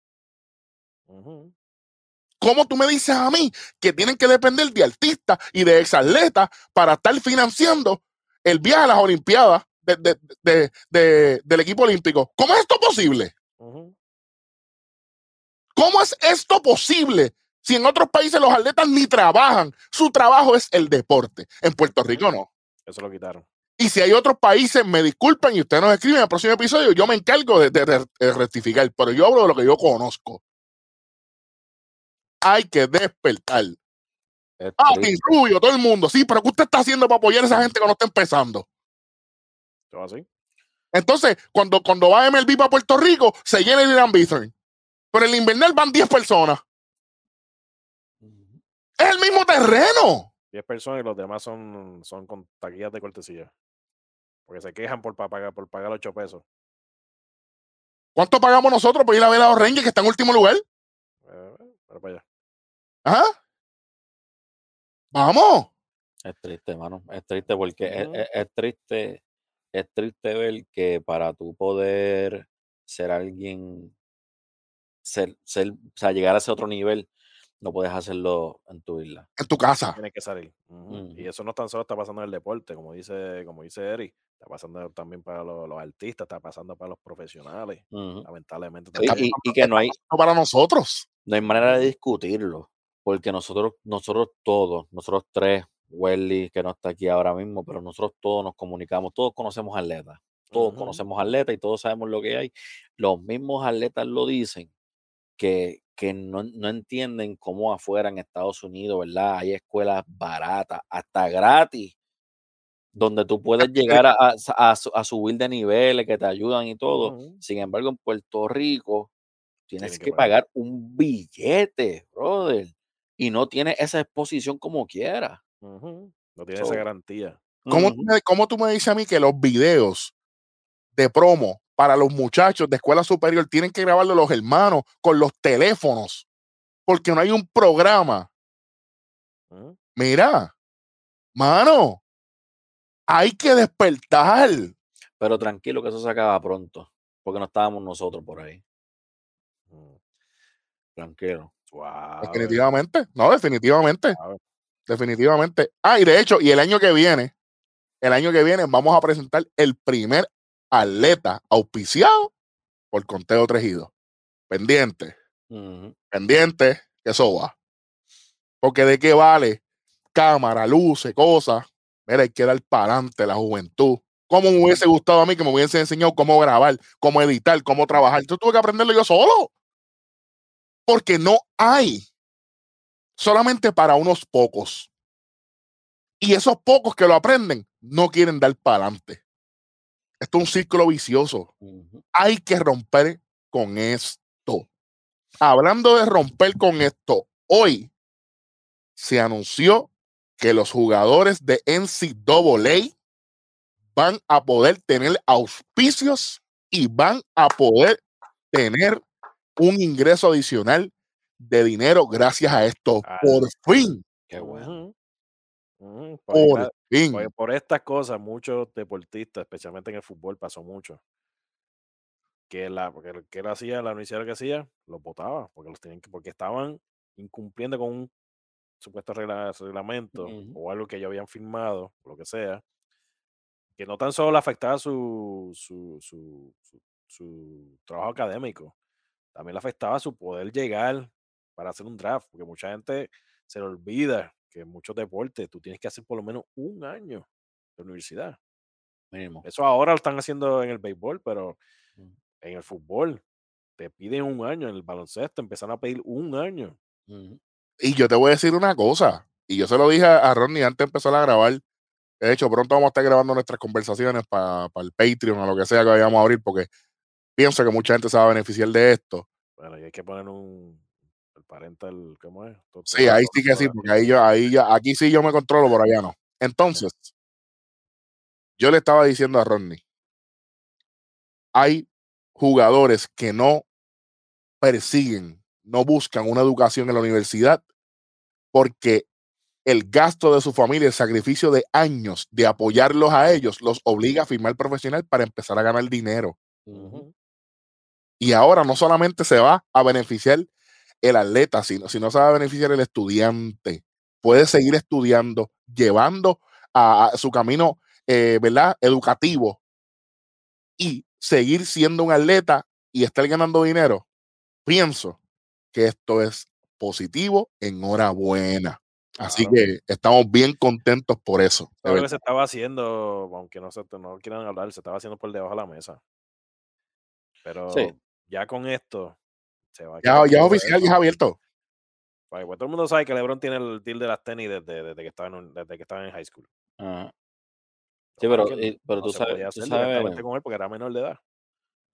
¿Cómo tú me dices a mí que tienen que depender de artistas y de exatletas para estar financiando el viaje a las Olimpiadas de- de- de- de- del equipo olímpico? ¿Cómo es esto posible? ¿Cómo es esto posible? Si en otros países los atletas ni trabajan, su trabajo es el deporte. En Puerto Rico no. Eso lo quitaron. Y si hay otros países, me disculpen y ustedes nos escriben en el próximo episodio, yo me encargo de, de- de- de rectificar, pero yo hablo de lo que yo conozco. Hay que despertar. Es Ah, triste. Rubio, todo el mundo. Sí, pero ¿qué usted está haciendo para apoyar a esa gente que no está empezando? Todo así. Entonces, cuando, cuando va MLB para Puerto Rico, se llena el Irán Bithorn. Pero en el invernal van 10 personas. Es el mismo terreno. 10 personas y los demás son, son con taquillas de cortesía. Porque se quejan por pa- pagar, por pagar 8 pesos. ¿Cuánto pagamos nosotros por ir a ver a los Rangers que está en último lugar? Eh, para allá. Ajá. Vamos. Es triste, mano. Es triste porque es, Ujú. es- es triste, es triste ver que para tú poder ser alguien, ser, ser, o sea, llegar a ese otro nivel, no puedes hacerlo en tu isla. En tu casa. Tiene que salir. Y eso no tan solo está pasando en el deporte, como dice, como dice Eric. Está pasando también para los, los artistas, está pasando para los profesionales. Ujú. Lamentablemente. Y, también. y- y que no hay, No para nosotros. no hay manera de discutirlo, porque nosotros, nosotros todos, nosotros tres, Welly, que no está aquí ahora mismo, pero nosotros todos nos comunicamos, todos conocemos atletas, todos Ujú. conocemos atletas y todos sabemos lo que hay. Los mismos atletas lo dicen, que, que no, no entienden cómo afuera en Estados Unidos, ¿verdad? Hay escuelas baratas, hasta gratis, donde tú puedes llegar a, a- a su- a subir de niveles, que te ayudan y todo. Sin embargo, en Puerto Rico tienes que pagar. pagar un billete, brother, y no tienes esa exposición como quieras. Ujú. No tiene So, esa garantía. ¿Cómo, tú ujú, me, cómo tú me dices a mí que los videos de promo para los muchachos de escuela superior tienen que grabarlo los hermanos con los teléfonos? Porque no hay un programa. Ujú. Mira, mano, hay que despertar. Pero tranquilo que eso se acaba pronto, porque no estábamos nosotros por ahí. Ujú. Tranquilo. Definitivamente, no, definitivamente, definitivamente. Ah, y de hecho, y el año que viene, el año que viene vamos a presentar el primer atleta auspiciado por Conteo Trejido. Pendiente, pendiente, que eso va. Porque de qué vale cámara, luces, cosas. Mira, hay que dar para adelante la juventud. ¿Cómo me hubiese gustado a mí que me hubiese enseñado cómo grabar, cómo editar, cómo trabajar? Yo tuve que aprenderlo yo solo. Porque no hay. Solamente para unos pocos. Y esos pocos que lo aprenden no quieren dar para adelante. Esto es un círculo vicioso. Hay que romper con esto. Hablando de romper con esto, hoy se anunció que los jugadores de NCAA van a poder tener auspicios y van a poder tener un ingreso adicional de dinero gracias a esto. Ah, Por fin, Qué bueno. Ujú. Ujú. Por, ahí por fin. por- por estas cosas, muchos deportistas, especialmente en el fútbol, pasó mucho. Que, la, porque lo que él hacía, la universidad lo que hacía, los votaba, porque los tenían que, porque estaban incumpliendo con un supuesto regla- reglamento o algo que ellos habían firmado, lo que sea, que no tan solo le afectaba su, su, su, su- su trabajo académico, también le afectaba su poder llegar para hacer un draft, porque mucha gente se le olvida que en muchos deportes tú tienes que hacer por lo menos un año de universidad. Mínimo. Eso ahora lo están haciendo en el béisbol, pero Ujú. en el fútbol te piden un año, en el baloncesto empezaron a pedir un año. Ujú. Y yo te voy a decir una cosa, y yo se lo dije a Ronnie antes de empezar a grabar. De hecho, pronto vamos a estar grabando nuestras conversaciones para el Patreon o lo que sea que vayamos a abrir, porque pienso que mucha gente se va a beneficiar de esto. Bueno, y hay que poner un el parental, ¿cómo es? To- Sí, ahí sí que sí, porque ahí yo, ahí ya, aquí sí yo me controlo, por allá no. Entonces, yo le estaba diciendo a Rodney, hay jugadores que no persiguen, no buscan una educación en la universidad porque el gasto de su familia, el sacrificio de años de apoyarlos a ellos, los obliga a firmar profesional para empezar a ganar dinero. Ujú. Y ahora no solamente se va a beneficiar el atleta, sino, sino se va a beneficiar el estudiante. Puede seguir estudiando, llevando a, a su camino, eh, ¿verdad? Educativo y seguir siendo un atleta y estar ganando dinero. Pienso que esto es positivo, enhorabuena. Así Claro. que estamos bien contentos por eso. lo que se estaba haciendo, aunque no, se, no quieran hablar, se estaba haciendo por debajo de la mesa. Pero Sí. Ya con esto se va a Ya, ya oficial, ya es abierto. Pues, pues, todo el mundo sabe que LeBron tiene el deal de las tenis desde, desde que estaba en, un- desde que estaba en high school. Ajá. Sí, pero, eh, pero no tú se sabes, podía tú hacer sabes, directamente con él porque era menor de edad.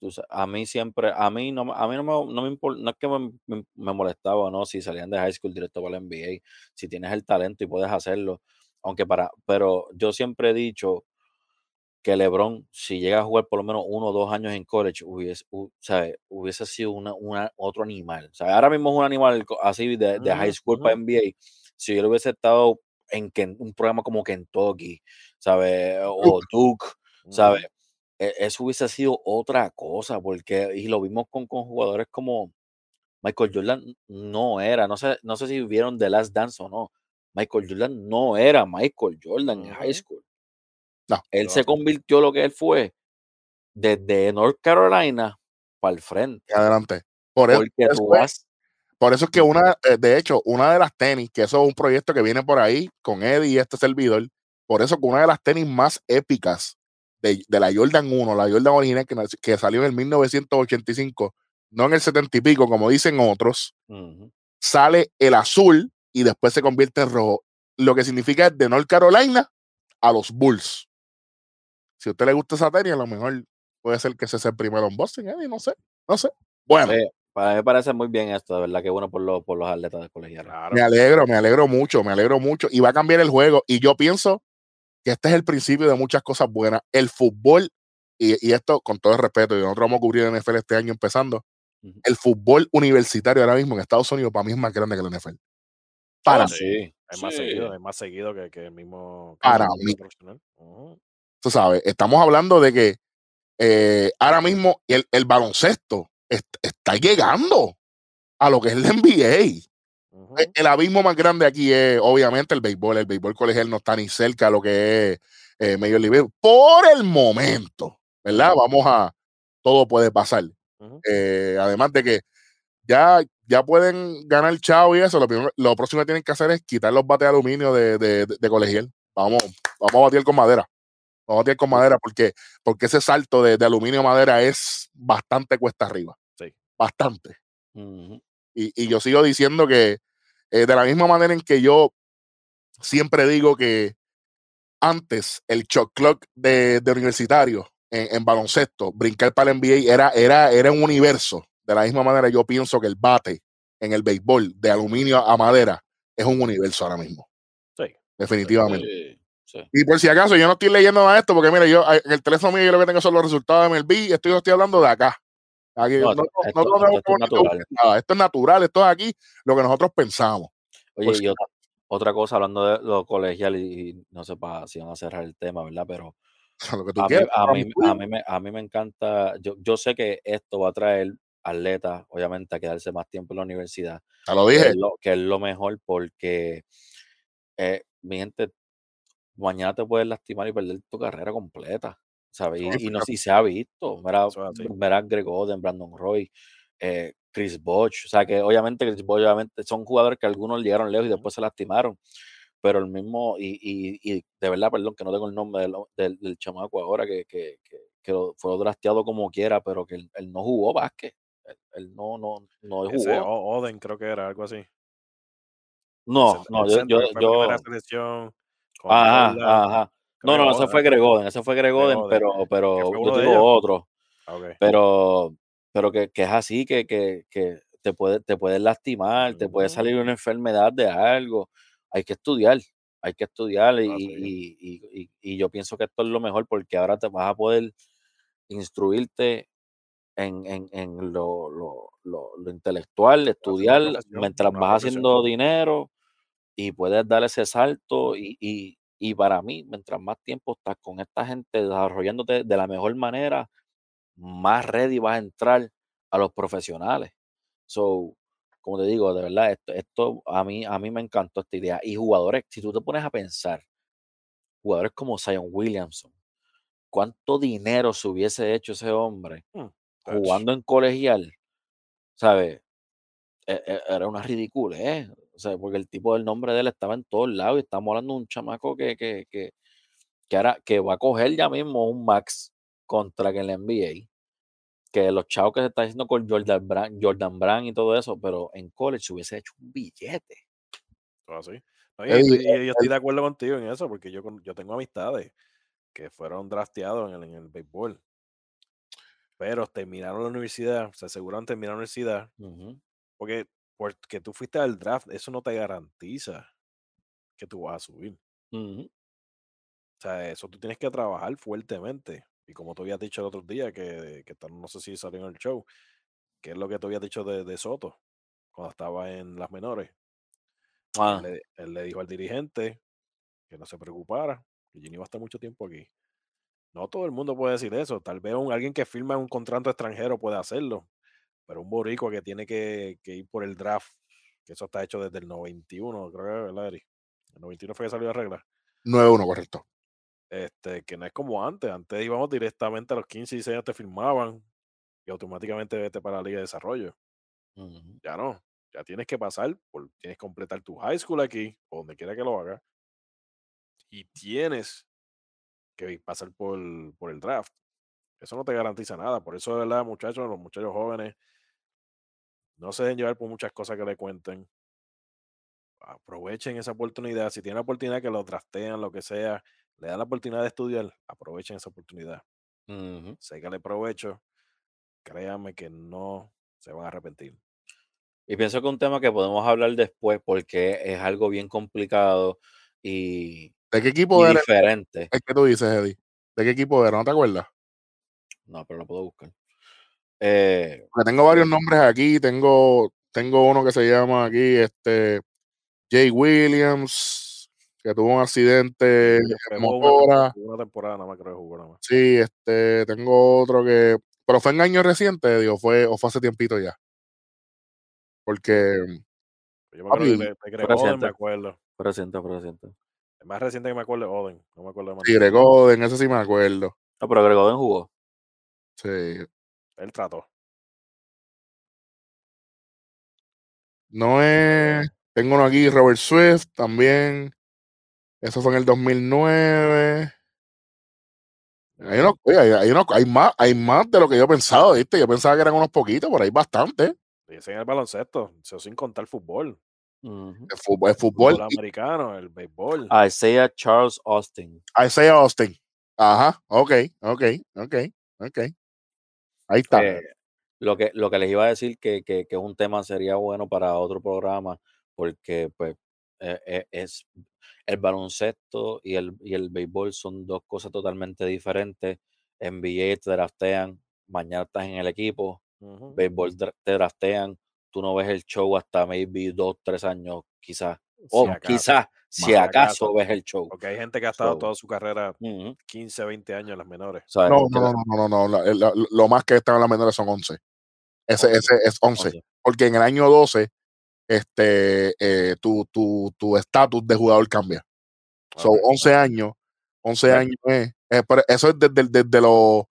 tú a mí siempre, a mí no, me- a mí no me, no me no es que me, me- me molestaba o no si salían de high school directo para la NBA, si tienes el talento y puedes hacerlo, aunque para, pero yo siempre he dicho que LeBron, si llega a jugar por lo menos uno o dos años en college, hubiese, hu- sabe, hubiese sido una, una- otro animal. Ahora mismo es un animal así de, de high school para. NBA. Si él hubiese estado en un programa como Kentucky, ¿sabe? O Duke, ¿sabe? Ujú. e- eso hubiese sido otra cosa, porque, y lo vimos con, con jugadores como Michael Jordan, no era, no sé, no sé si vieron The Last Dance o no. Michael Jordan no era Michael Jordan en high school. No. Él se convirtió lo que él fue desde North Carolina para el frente. Adelante. Por eso, tú vas. por eso es que una, eh, de hecho, una de las tenis, que eso es un proyecto que viene por ahí con Eddie y este servidor, por eso que una de las tenis más épicas de, de la Jordan 1, la Jordan original que, que salió en el 1985, no en el 70 y pico, como dicen otros, sale el azul y después se convierte en rojo, lo que significa de North Carolina a los Bulls. Si a usted le gusta esa tenis, a lo mejor puede ser que ese sea el primero en Boston, Eddie, no sé, no sé. Bueno, para mí me parece muy bien esto, de verdad que bueno por, los por los atletas de colegiales. Claro. Me alegro, me alegro mucho, me alegro mucho. Y va a cambiar el juego. Y yo pienso que este es el principio de muchas cosas buenas. El fútbol, y, y esto con todo el respeto, y nosotros vamos a cubrir el NFL este año empezando. El fútbol universitario ahora mismo en Estados Unidos para mí es más grande que el NFL. Para Oh, mí, sí. Es más sí. seguido, es más seguido que, que el mismo. que Para mí. profesional. Ujú. Tú sabes, estamos hablando de que eh, ahora mismo el, el baloncesto est- está llegando a lo que es la NBA. Eh, El abismo más grande aquí es obviamente el béisbol. El béisbol colegial no está ni cerca a lo que es eh, Major League. Por el momento, ¿verdad? Vamos a, todo puede pasar. Eh, además de que ya, ya pueden ganar chavo y eso, lo, primero- lo próximo que tienen que hacer es quitar los bates de aluminio de, de- de- de colegial. Vamos, vamos a batir con madera. Vamos a con madera porque, porque ese salto de, de aluminio a madera es bastante cuesta arriba. Sí. Bastante. Y, y yo sigo diciendo que eh, de la misma manera en que yo siempre digo que antes el shot clock de, de universitario en, en baloncesto, brincar para el NBA era, era, era un universo. De la misma manera yo pienso que el bate en el béisbol de aluminio a madera es un universo ahora mismo. Sí. Definitivamente. Sí, sí. Y por si acaso, yo no estoy leyendo nada de esto, porque mira, yo en el teléfono mío yo lo que tengo son los resultados de MLB, estoy, estoy hablando de acá. Aquí, No, no, esto- no- esto- no esto es natural. nada. Esto es natural, esto es aquí lo que nosotros pensamos. Oye, y otra, otra cosa, hablando de lo colegial, y, y no sé pa- si van a cerrar el tema, ¿verdad? Pero Lo que tú a mí, quieras. a, para mí, mí, a, mí me, a mí me encanta, yo, yo sé que esto va a traer atletas, obviamente, a quedarse más tiempo en la universidad, Te lo que dije. es lo, que es lo mejor porque, eh, mi gente, mañana te puedes lastimar y perder tu carrera completa, ¿sabes? Y, y, no, y se ha visto, mira, mira Greg Oden, Brandon Roy, eh, Chris Bosh, o sea que obviamente Chris Bosh, obviamente son jugadores que algunos llegaron lejos y después se lastimaron, pero el mismo, y, y, y de verdad, perdón, que no tengo el nombre del, del, del chamaco ahora que, que, que, que lo- fue drafteado como quiera, pero que él, él no jugó básquet, él, él no, no, no jugó. Oden creo que era algo así. No, no, yo, yo, yo, ajá, ajá. No, no, ese fue Greg Oden, ese fue Greg Greg Oden, Oden, pero, pero yo digo otro. Ah, pero pero que, que es así, que, que, que te puede, te puedes lastimar, te puede salir una enfermedad de algo. Hay que estudiar, hay que estudiar y, Ah, sí. y- y- y- yo pienso que esto es lo mejor porque ahora te vas a poder instruirte en, en- en lo, lo- lo- lo intelectual, estudiar mientras vas haciendo dinero y puedes dar ese salto y, y- y para mí, mientras más tiempo estás con esta gente desarrollándote de la mejor manera, más ready vas a entrar a los profesionales. So, como te digo, de verdad, esto, esto a mí, a mí me encantó esta idea. Y jugadores, si tú te pones a pensar, jugadores como Zion Williamson, cuánto dinero se hubiese hecho ese hombre Tach. jugando en colegial, ¿sabes? E- e- Era una ridícula, ¿eh? O sea, porque el tipo del nombre de él estaba en todos lados y estamos hablando de un chamaco que, que, que, que, ahora- que va a coger ya mismo un max contra que la NBA. Que los chavos que se está haciendo con Jordan Brand, Jordan Brand y todo eso, pero en college se hubiese hecho un billete. Así. No, y, y yo estoy de acuerdo contigo en eso, porque yo, yo tengo amistades que fueron drafteados en el, en el béisbol. Pero terminaron la universidad, se aseguraron de terminar la universidad, porque porque tú fuiste al draft, eso no te garantiza que tú vas a subir. O sea, eso tú tienes que trabajar fuertemente. Y como tú habías dicho el otro día, que, que no sé si salió en el show, que es lo que tú habías dicho de, de Soto cuando estaba en las menores. Él Ah, le, él le dijo al dirigente que no se preocupara, que Gini va a estar mucho tiempo aquí. No todo el mundo puede decir eso. Tal vez un, alguien que firma un contrato extranjero puede hacerlo, pero un boricua que tiene que, que ir por el draft, que eso está hecho desde el 91, creo que, ¿verdad, Eri? El 91 fue que salió la regla. 9-1, correcto. Este, que no es como antes. Antes íbamos directamente a los 15 y 16 años, te firmaban y automáticamente vete para la Liga de Desarrollo. Ya no. Ya tienes que pasar, por, tienes que completar tu high school aquí, o donde quiera que lo hagas. Y tienes que pasar por, por el draft. Eso no te garantiza nada. Por eso, de verdad, muchachos, los muchachos jóvenes, no se dejen llevar por muchas cosas que le cuenten. Aprovechen esa oportunidad. Si tienen la oportunidad que lo draftean, lo que sea, le dan la oportunidad de estudiar, aprovechen esa oportunidad. Ujú. Sécale provecho. Créanme que no se van a arrepentir. Y pienso que un tema que podemos hablar después porque es algo bien complicado y, ¿De qué equipo y era diferente. el que tú dices, Eddie? ¿De qué equipo era? ¿No te acuerdas? No, pero lo puedo buscar. Eh, tengo varios nombres aquí. Tengo, tengo uno que se llama aquí, este, Jay Williams, que tuvo un accidente en una, temporada, nada más creo que jugó nada más. Sí, este, tengo otro que. Pero fue en años recientes, digo, fue, o fue hace tiempito ya. Porque Yo me acuerdo de, de Greg Oden, reciente. me acuerdo. fue reciente, fue reciente. El más reciente que me acuerdo es Oden. No me acuerdo de más sí. Greg Oden, ese sí me acuerdo. No, pero Gregoden jugó. Sí. Él trató. No es. Tengo uno aquí, Robert Swift también. Eso fue en el 2009. Hay, unos- oye, hay, hay unos- hay más, hay más de lo que yo pensaba, ¿viste? Yo pensaba que eran unos poquitos, pero hay bastante. Y ese en el baloncesto, eso sin contar fútbol. El fútbol, el Fútbol fútbol americano, el béisbol. Isaiah Charles Austin. Isaiah Austin. Ajá, ok, ok, ok, ok. Ahí está. Eh, lo, que, lo que les iba a decir que, que, que un tema sería bueno para otro programa porque pues eh, eh, es el baloncesto y el, y el béisbol son dos cosas totalmente diferentes. NBA te draftean, mañana estás en el equipo, béisbol te draftean, tú no ves el show hasta maybe dos, tres años quizás. Si O acaso, quizás, si si acaso acaso. ves el show. Porque hay gente que ha estado So, toda su carrera ujú, 15, 20 años en las menores. No, no, no, no, no, no, no. la- la- lo más que están en las menores son 11. Ese, 11. ese es 11. once. Porque en el año 12, este, eh, tu tu tu estatus de jugador cambia. Son Ok. 11 años. 11 Ya. años es. es- pero eso es desde, desde los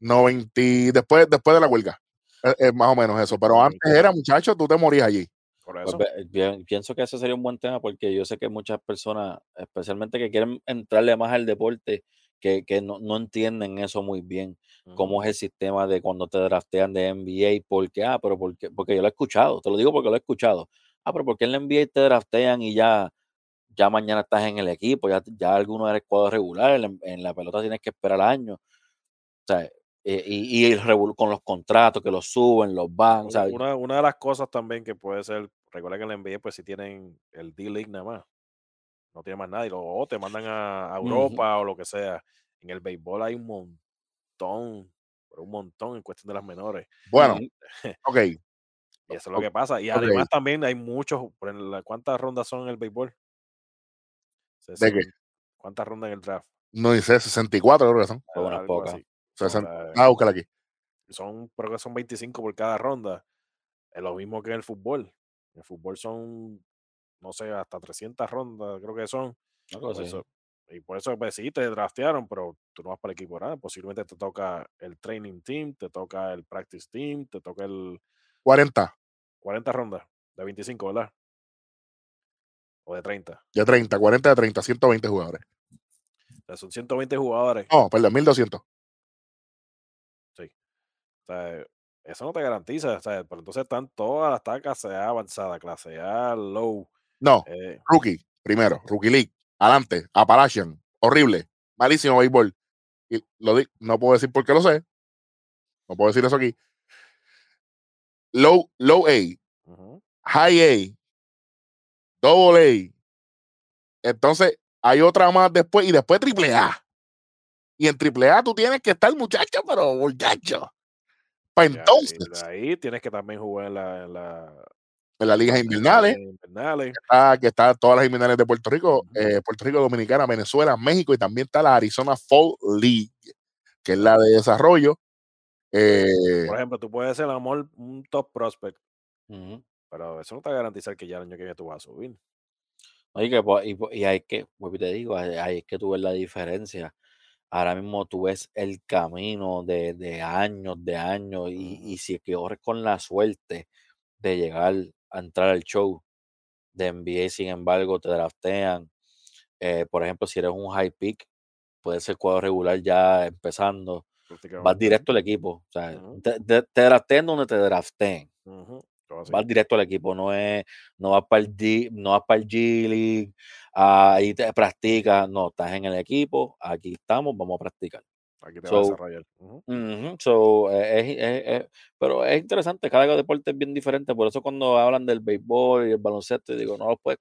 90, y- después, después de la huelga. Es, es más o menos eso. Pero antes era, muchacho, tú te morías allí. Por Pues eso. bien- pienso que ese sería un buen tema porque yo sé que muchas personas, especialmente que quieren entrarle más al deporte, que, que no, no entienden eso muy bien, cómo Ujú. es el sistema de cuando te draftean de NBA, porque, ah, pero porque, porque yo lo he escuchado, te lo digo porque lo he escuchado. Ah, pero porque en la NBA te draftean y ya, ya mañana estás en el equipo, ya, ya alguno eres cuadro regular, en en la pelota tienes que esperar años. O sea, eh, y, y con los contratos que los suben, los van, o Una, sea, una, una de las cosas también que puede ser, recuerda que en la NBA pues si tienen el D-League nada más. no tiene más nadie. O o te mandan a. Europa o lo que sea. En el béisbol hay un montón, pero un montón en cuestión de las menores. Bueno, Ujú. ok. Y eso es lo que pasa. Y además también hay muchos, ¿cuántas rondas son en el béisbol? ¿De qué? ¿Cuántas rondas en el draft? No dice 64, creo que son. Fue una Algo poca. así. So, 60. la- Ah, búscala aquí. son, creo que son 25 por cada ronda. Es lo mismo que en el fútbol. En fútbol son, no sé, hasta 300 rondas, creo que son. Por así. eso- y por eso, pues sí, te draftearon, pero tú no vas para el equipo nada. Posiblemente te toca el training team, te toca el practice team, te toca el 40, 40 rondas de 25, ¿verdad? O de 30. de 30, 40 de 30, 120 jugadores. O sea, son 120 jugadores. No, perdón, 1200. O sea, eso no te garantiza. O sea, pero entonces están todas las tacas clase A avanzada, clase A, low. No, eh, rookie, primero, rookie league, adelante, Appalachian, horrible, malísimo béisbol. Y lo di- no puedo decir por qué lo sé. No puedo decir eso aquí. Low, low A, high A, double A. Entonces, hay otra más después y después triple A. Y en triple A tú tienes que estar muchacho, pero muchacho. Para entonces, ahí tienes que también jugar en la, en la en las ligas invernales, invernales. está, que está todas las invernales de Puerto Rico, eh, Puerto Rico, Dominicana, Venezuela, México y también está la Arizona Fall League, que es la de desarrollo. Eh, Por ejemplo, tú puedes ser a lo mejor un top prospect, pero eso no te va a garantizar que ya el año que viene tú vas a subir. Oye, que, y, po- y hay que, y te digo, es que tú ves la diferencia. Ahora mismo tú ves el camino de, de años, de años, y, y si es que corres con la suerte de llegar a entrar al show de NBA, sin embargo, te draftean. eh, por ejemplo, si eres un high pick, puede ser cuadro regular ya empezando, vas directo al equipo. O sea, te, te, te drafteen donde te drafteen. Vas directo al equipo, no es, no vas para el G, no vas para el G League, ahí te practicas, no, estás en el equipo, aquí estamos, vamos a practicar. Aquí te vas a So, desarrollar. So, es- es- es- pero es interesante, cada deporte es bien diferente, por eso cuando hablan del béisbol y el baloncesto, digo, no, pues,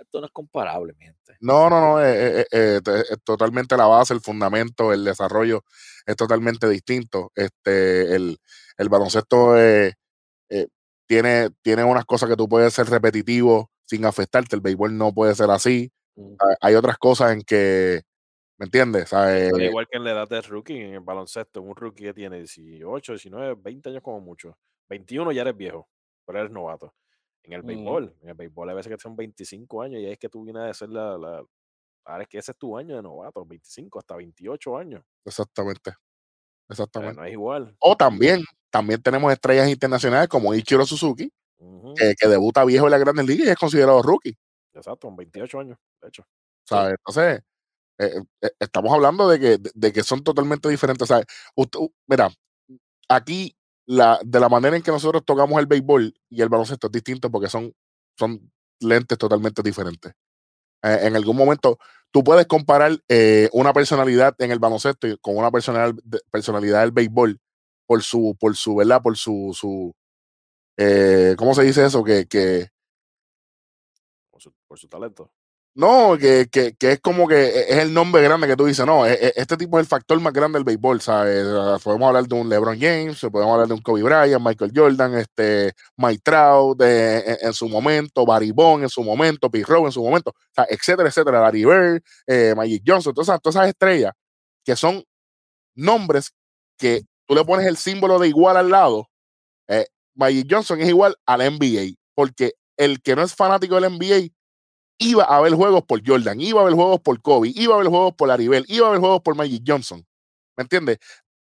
esto no es comparable, mi gente. no, no, no, eh, eh, te- es totalmente la base, el fundamento, el desarrollo es totalmente distinto. Este, el, el baloncesto eh, eh, tiene, tiene unas cosas que tú puedes ser repetitivo sin afectarte, el béisbol no puede ser así. Mm, Ah, Hay otras cosas en que, ¿me entiendes? Al igual que en la edad de rookie, en el baloncesto, un rookie que tiene 18, 19, 20 años como mucho. 21 ya eres viejo, pero eres novato. En el Ujú. béisbol, en el béisbol a veces que son 25 años y ahí es que tú vienes a ser la, la- Ahora es que ese es tu año de novato, 25 hasta 28 años. exactamente, exactamente. no es igual. O también, también tenemos estrellas internacionales como Ichiro Suzuki, que, que debuta viejo en la Grandes Ligas y es considerado rookie. Exacto, con 28 años, de hecho. ¿sabes? Entonces, eh, eh, estamos hablando de que, de, de que son totalmente diferentes. ¿sabes? Usted- u- mira, aquí la, de la manera en que nosotros tocamos el béisbol y el baloncesto es distinto porque son, son lentes totalmente diferentes. Eh, en algún momento, tú puedes comparar eh, una personalidad en el baloncesto con una personal, personalidad del béisbol por su, por su, ¿verdad? Por su, su eh, ¿cómo se dice eso? Que, que, Por su, por su talento. No, que, que, que es como que es el nombre grande que tú dices, no, e- e- este tipo es el factor más grande del béisbol, ¿sabes? Ah, Podemos hablar de un LeBron James, podemos hablar de un Kobe Bryant, Michael Jordan, este, Mike Trout de- en, en su momento, Barry Bond en su momento, Pete Rose en su momento, o sea, etcétera, etcétera, Larry Bird, eh, Magic Johnson, todas esas, todas esas estrellas que son nombres que tú le pones el símbolo de igual al lado, eh, Magic Johnson es igual al NBA, porque el que no es fanático del NBA iba a ver juegos por Jordan, iba a ver juegos por Kobe, iba a ver juegos por Laribel, iba a ver juegos por Magic Johnson. ¿Me entiendes?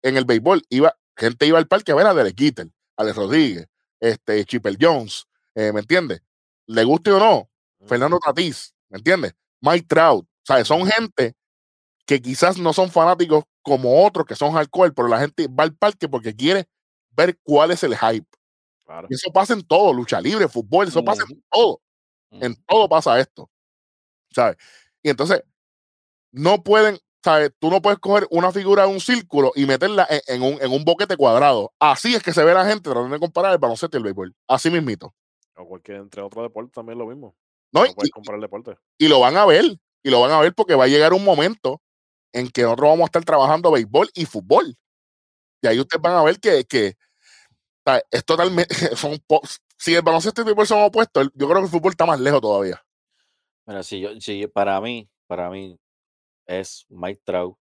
En el béisbol, iba, gente iba al parque a ver a Derek Jeter, Alex Rodríguez, este, Chipper Jones, eh, ¿me entiendes? Le guste o no, Fernando Tatís, ¿me entiendes? Mike Trout, ¿sabes? Son gente que quizás no son fanáticos como otros que son hardcore, pero la gente va al parque porque quiere ver cuál es el hype. Claro. Y eso pasa en todo, lucha libre, fútbol, eso pasa en todo en todo pasa esto, ¿sabes? Y entonces, no pueden, ¿sabes? Tú no puedes coger una figura de un círculo y meterla en, en un, en un boquete cuadrado. Así es que se ve la gente tratando de comparar el baloncesto y el béisbol. Así mismito. O cualquier, entre otros deportes también lo mismo. No, No y, puedes comprar el deporte. y lo van a ver, y lo van a ver porque va a llegar un momento en que nosotros vamos a estar trabajando béisbol y fútbol. Y ahí ustedes van a ver que, que es totalmente, son si el baloncesto y el fútbol son opuestos, yo creo que el fútbol está más lejos todavía. Mira, si yo, si para mí, para mí es Mike Trout,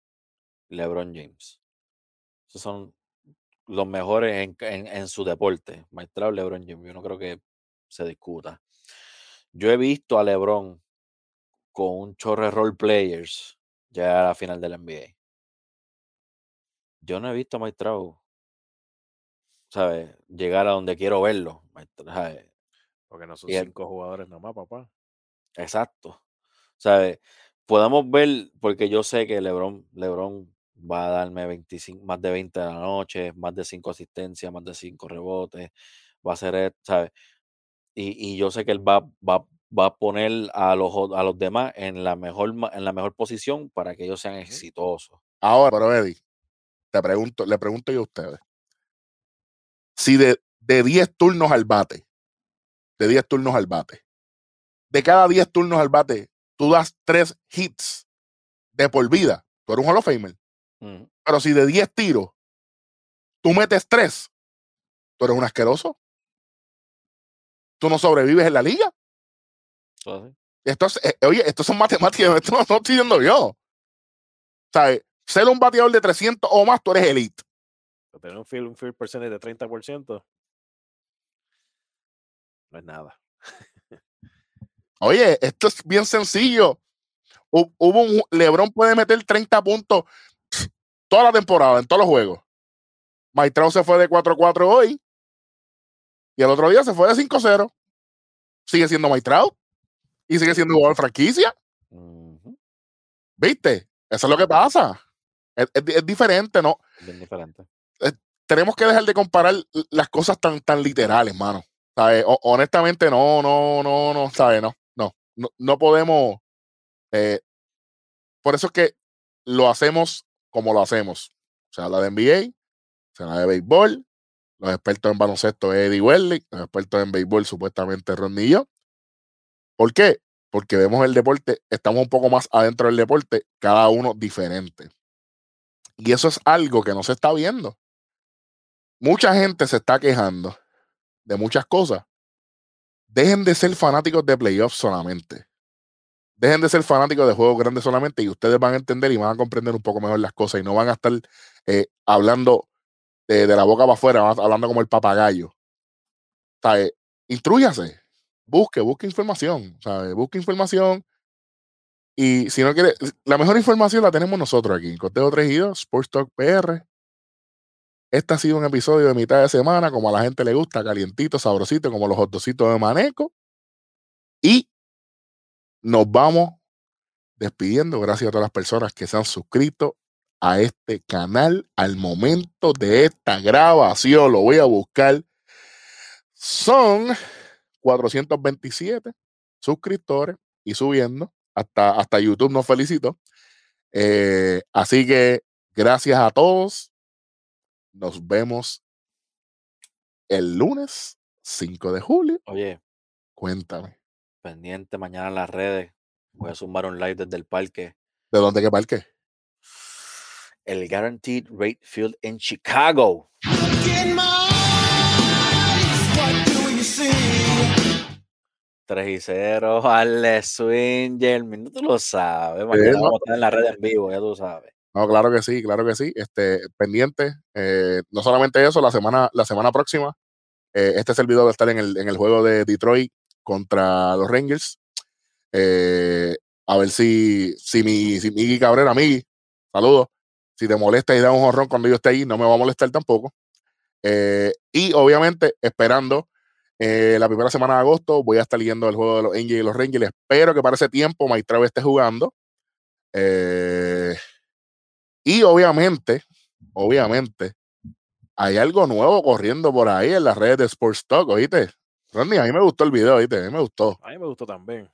LeBron James. Esos son los mejores en, en- su deporte. Mike Trout, LeBron James. Yo no creo que se discuta. Yo he visto a LeBron con un chorro de role players llegar a la final del NBA. Yo no he visto a Mike Trout, ¿sabes? Llegar a donde quiero verlo. Porque no son Y el- cinco jugadores nomás, papá. Exacto. ¿Sabes? Podemos ver, porque yo sé que LeBron, LeBron va a darme 25, más de 20 de la noche, más de 5 asistencias, más de 5 rebotes, va a hacer, esto, ¿sabes? Y, y yo sé que él va, va, va a poner a los, a los demás en la, mejor, en la mejor posición para que ellos sean exitosos. Ahora, pero Eddie, te pregunto, le pregunto yo a ustedes. Si de, de 10 turnos al bate, de 10 turnos al bate, de cada 10 turnos al bate, tú das 3 hits de por vida, tú eres un Hall of Famer. Pero si de 10 tiros tú metes 3, tú eres un asqueroso. Tú no sobrevives en la liga. Así. Esto es, eh, oye, esto son matemáticas, esto no, no estoy diciendo yo. ¿Sabes? Ser un bateador de 300 o más, tú eres elite. Pero Tener un field, un field percentage de 30% no es nada. Oye, esto es bien sencillo. Hu- Hubo un LeBron puede meter 30 puntos toda la temporada, en todos los juegos. Trout se fue de 4-4 hoy y el otro día se fue de 5-0. Sigue siendo Trout y sigue siendo jugador de franquicia. ¿Viste? Eso es lo que pasa. Es, es di- es diferente, ¿no? Bien diferente. Tenemos que dejar de comparar las cosas tan, tan literales, mano. ¿Sabes? O- honestamente, no, no, no, no, ¿sabes? No, no, no, no podemos. eh, por eso es que lo hacemos como lo hacemos. Se habla de NBA, se habla de béisbol, los expertos en baloncesto Eddie Welly, los expertos en béisbol supuestamente Ronnie y yo. ¿Por qué? Porque vemos el deporte, estamos un poco más adentro del deporte, cada uno diferente. Y eso es algo que no se está viendo. Mucha gente se está quejando de muchas cosas. Dejen de ser fanáticos de playoffs solamente. Dejen de ser fanáticos de juegos grandes solamente y ustedes van a entender y van a comprender un poco mejor las cosas y no van a estar eh, hablando de, la boca para afuera, van a- hablando como el papagayo. ¿Sabe? Intrúyase, busque, busque información, ¿sabe? Busque información. Y si no quiere, la mejor información la tenemos nosotros aquí, en Conteo 3 y 2, Sports Talk PR. Este ha sido un episodio de mitad de semana, como a la gente le gusta, calientito, sabrosito, como los hotdositos de Maneco. Y nos vamos despidiendo. Gracias a todas las personas que se han suscrito a este canal al momento de esta grabación. Lo voy a buscar. Son 427 suscriptores y subiendo. Hasta, hasta YouTube nos felicitó. Eh, así que gracias a todos. Nos vemos el lunes 5 de julio. Oye, Cuéntame. pendiente mañana en las redes. Voy a sumar un live desde el parque. ¿De dónde que parque? El Guaranteed Rate Field en Chicago. 3 y 0, Ale Swinger, no tú lo sabes. Mañana vamos a estar en la red en vivo, ya tú sabes. No, claro que sí, claro que sí. Este, pendiente. eh, no solamente eso, la semana, la semana próxima, eh, este servidor va a estar en el, en el juego de Detroit contra los Rangers. Eh, a ver si, si mi, si Miggy Cabrera, Miggy, saludos. Si te molesta y da un jorrón cuando yo esté ahí, no me va a molestar tampoco. Eh, y obviamente, esperando eh, la primera semana de agosto, voy a estar leyendo el juego de los Angels y los Rangers. Espero que para ese tiempo Maitrao esté jugando. Eh, y obviamente, obviamente, hay algo nuevo corriendo por ahí en las redes de Sports Talk, ¿oíste? Ronnie, a mí me gustó el video, ¿oíste? A mí me gustó. A mí me gustó también.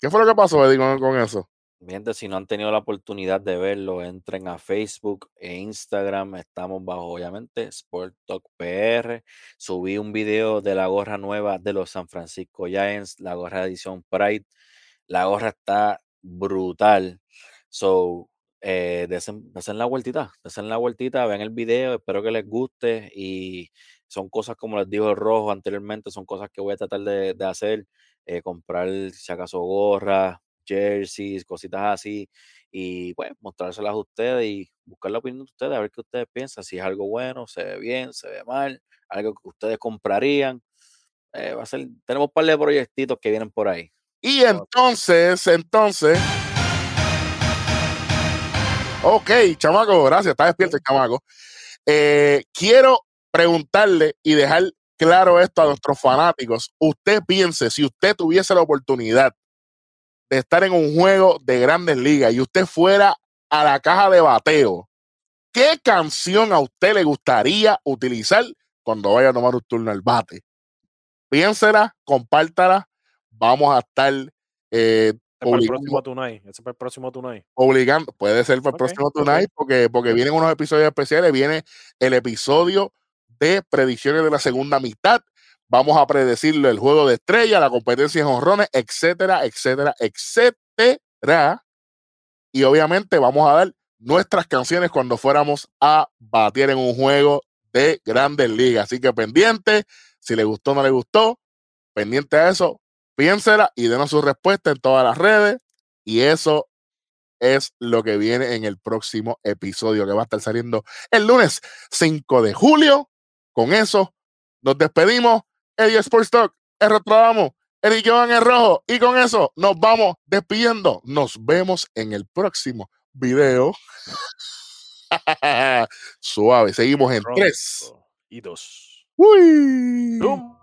¿Qué fue lo que pasó, Eddie, con, con eso? Si no han tenido la oportunidad de verlo, entren a Facebook e Instagram. Estamos bajo, obviamente, Sport Talk PR. Subí un video de la gorra nueva de los San Francisco Giants, la gorra edición Pride. La gorra está brutal. So, eh, desen, desen la vueltita, desen la vueltita, vean el video, espero que les guste y son cosas como les dijo el rojo anteriormente, son cosas que voy a tratar de, de hacer, eh, comprar si acaso gorras, jerseys, cositas así y pues mostrárselas a ustedes y buscar la opinión de ustedes, a ver qué ustedes piensan, si es algo bueno, se ve bien, se ve mal, algo que ustedes comprarían. Eh, va a ser, tenemos un par de proyectitos que vienen por ahí. Y entonces, entonces. Ok, chamaco, gracias. Está despierto el chamaco. Eh, quiero preguntarle y dejar claro esto a nuestros fanáticos. Usted piense, si usted tuviese la oportunidad de estar en un juego de grandes ligas y usted fuera a la caja de bateo, ¿qué canción a usted le gustaría utilizar cuando vaya a tomar un turno al bate? Piénsela, compártala. Vamos a estar eh, para el próximo Tonight. Ese para el próximo Tonight. obligando, puede ser para el próximo. Tonight, porque, porque vienen unos episodios especiales, viene el episodio de predicciones de la segunda mitad. Vamos a predecirlo el juego de estrella, la competencia en honrones, etcétera, etcétera, etcétera. Y obviamente vamos a dar nuestras canciones cuando fuéramos a batir en un juego de grandes ligas. Así que pendiente, si le gustó o no le gustó, pendiente a eso, piénsela y denos su respuesta en todas las redes. Y eso es lo que viene en el próximo episodio que va a estar saliendo el lunes 5 de julio. Con eso nos despedimos. Eddie Sports Talk, R. Tradamos, Eric Jovan el Rojo. Y con eso nos vamos despidiendo. Nos vemos en el próximo video. Suave. Seguimos en 3. Pronto. Y dos. Uy. ¡Tum!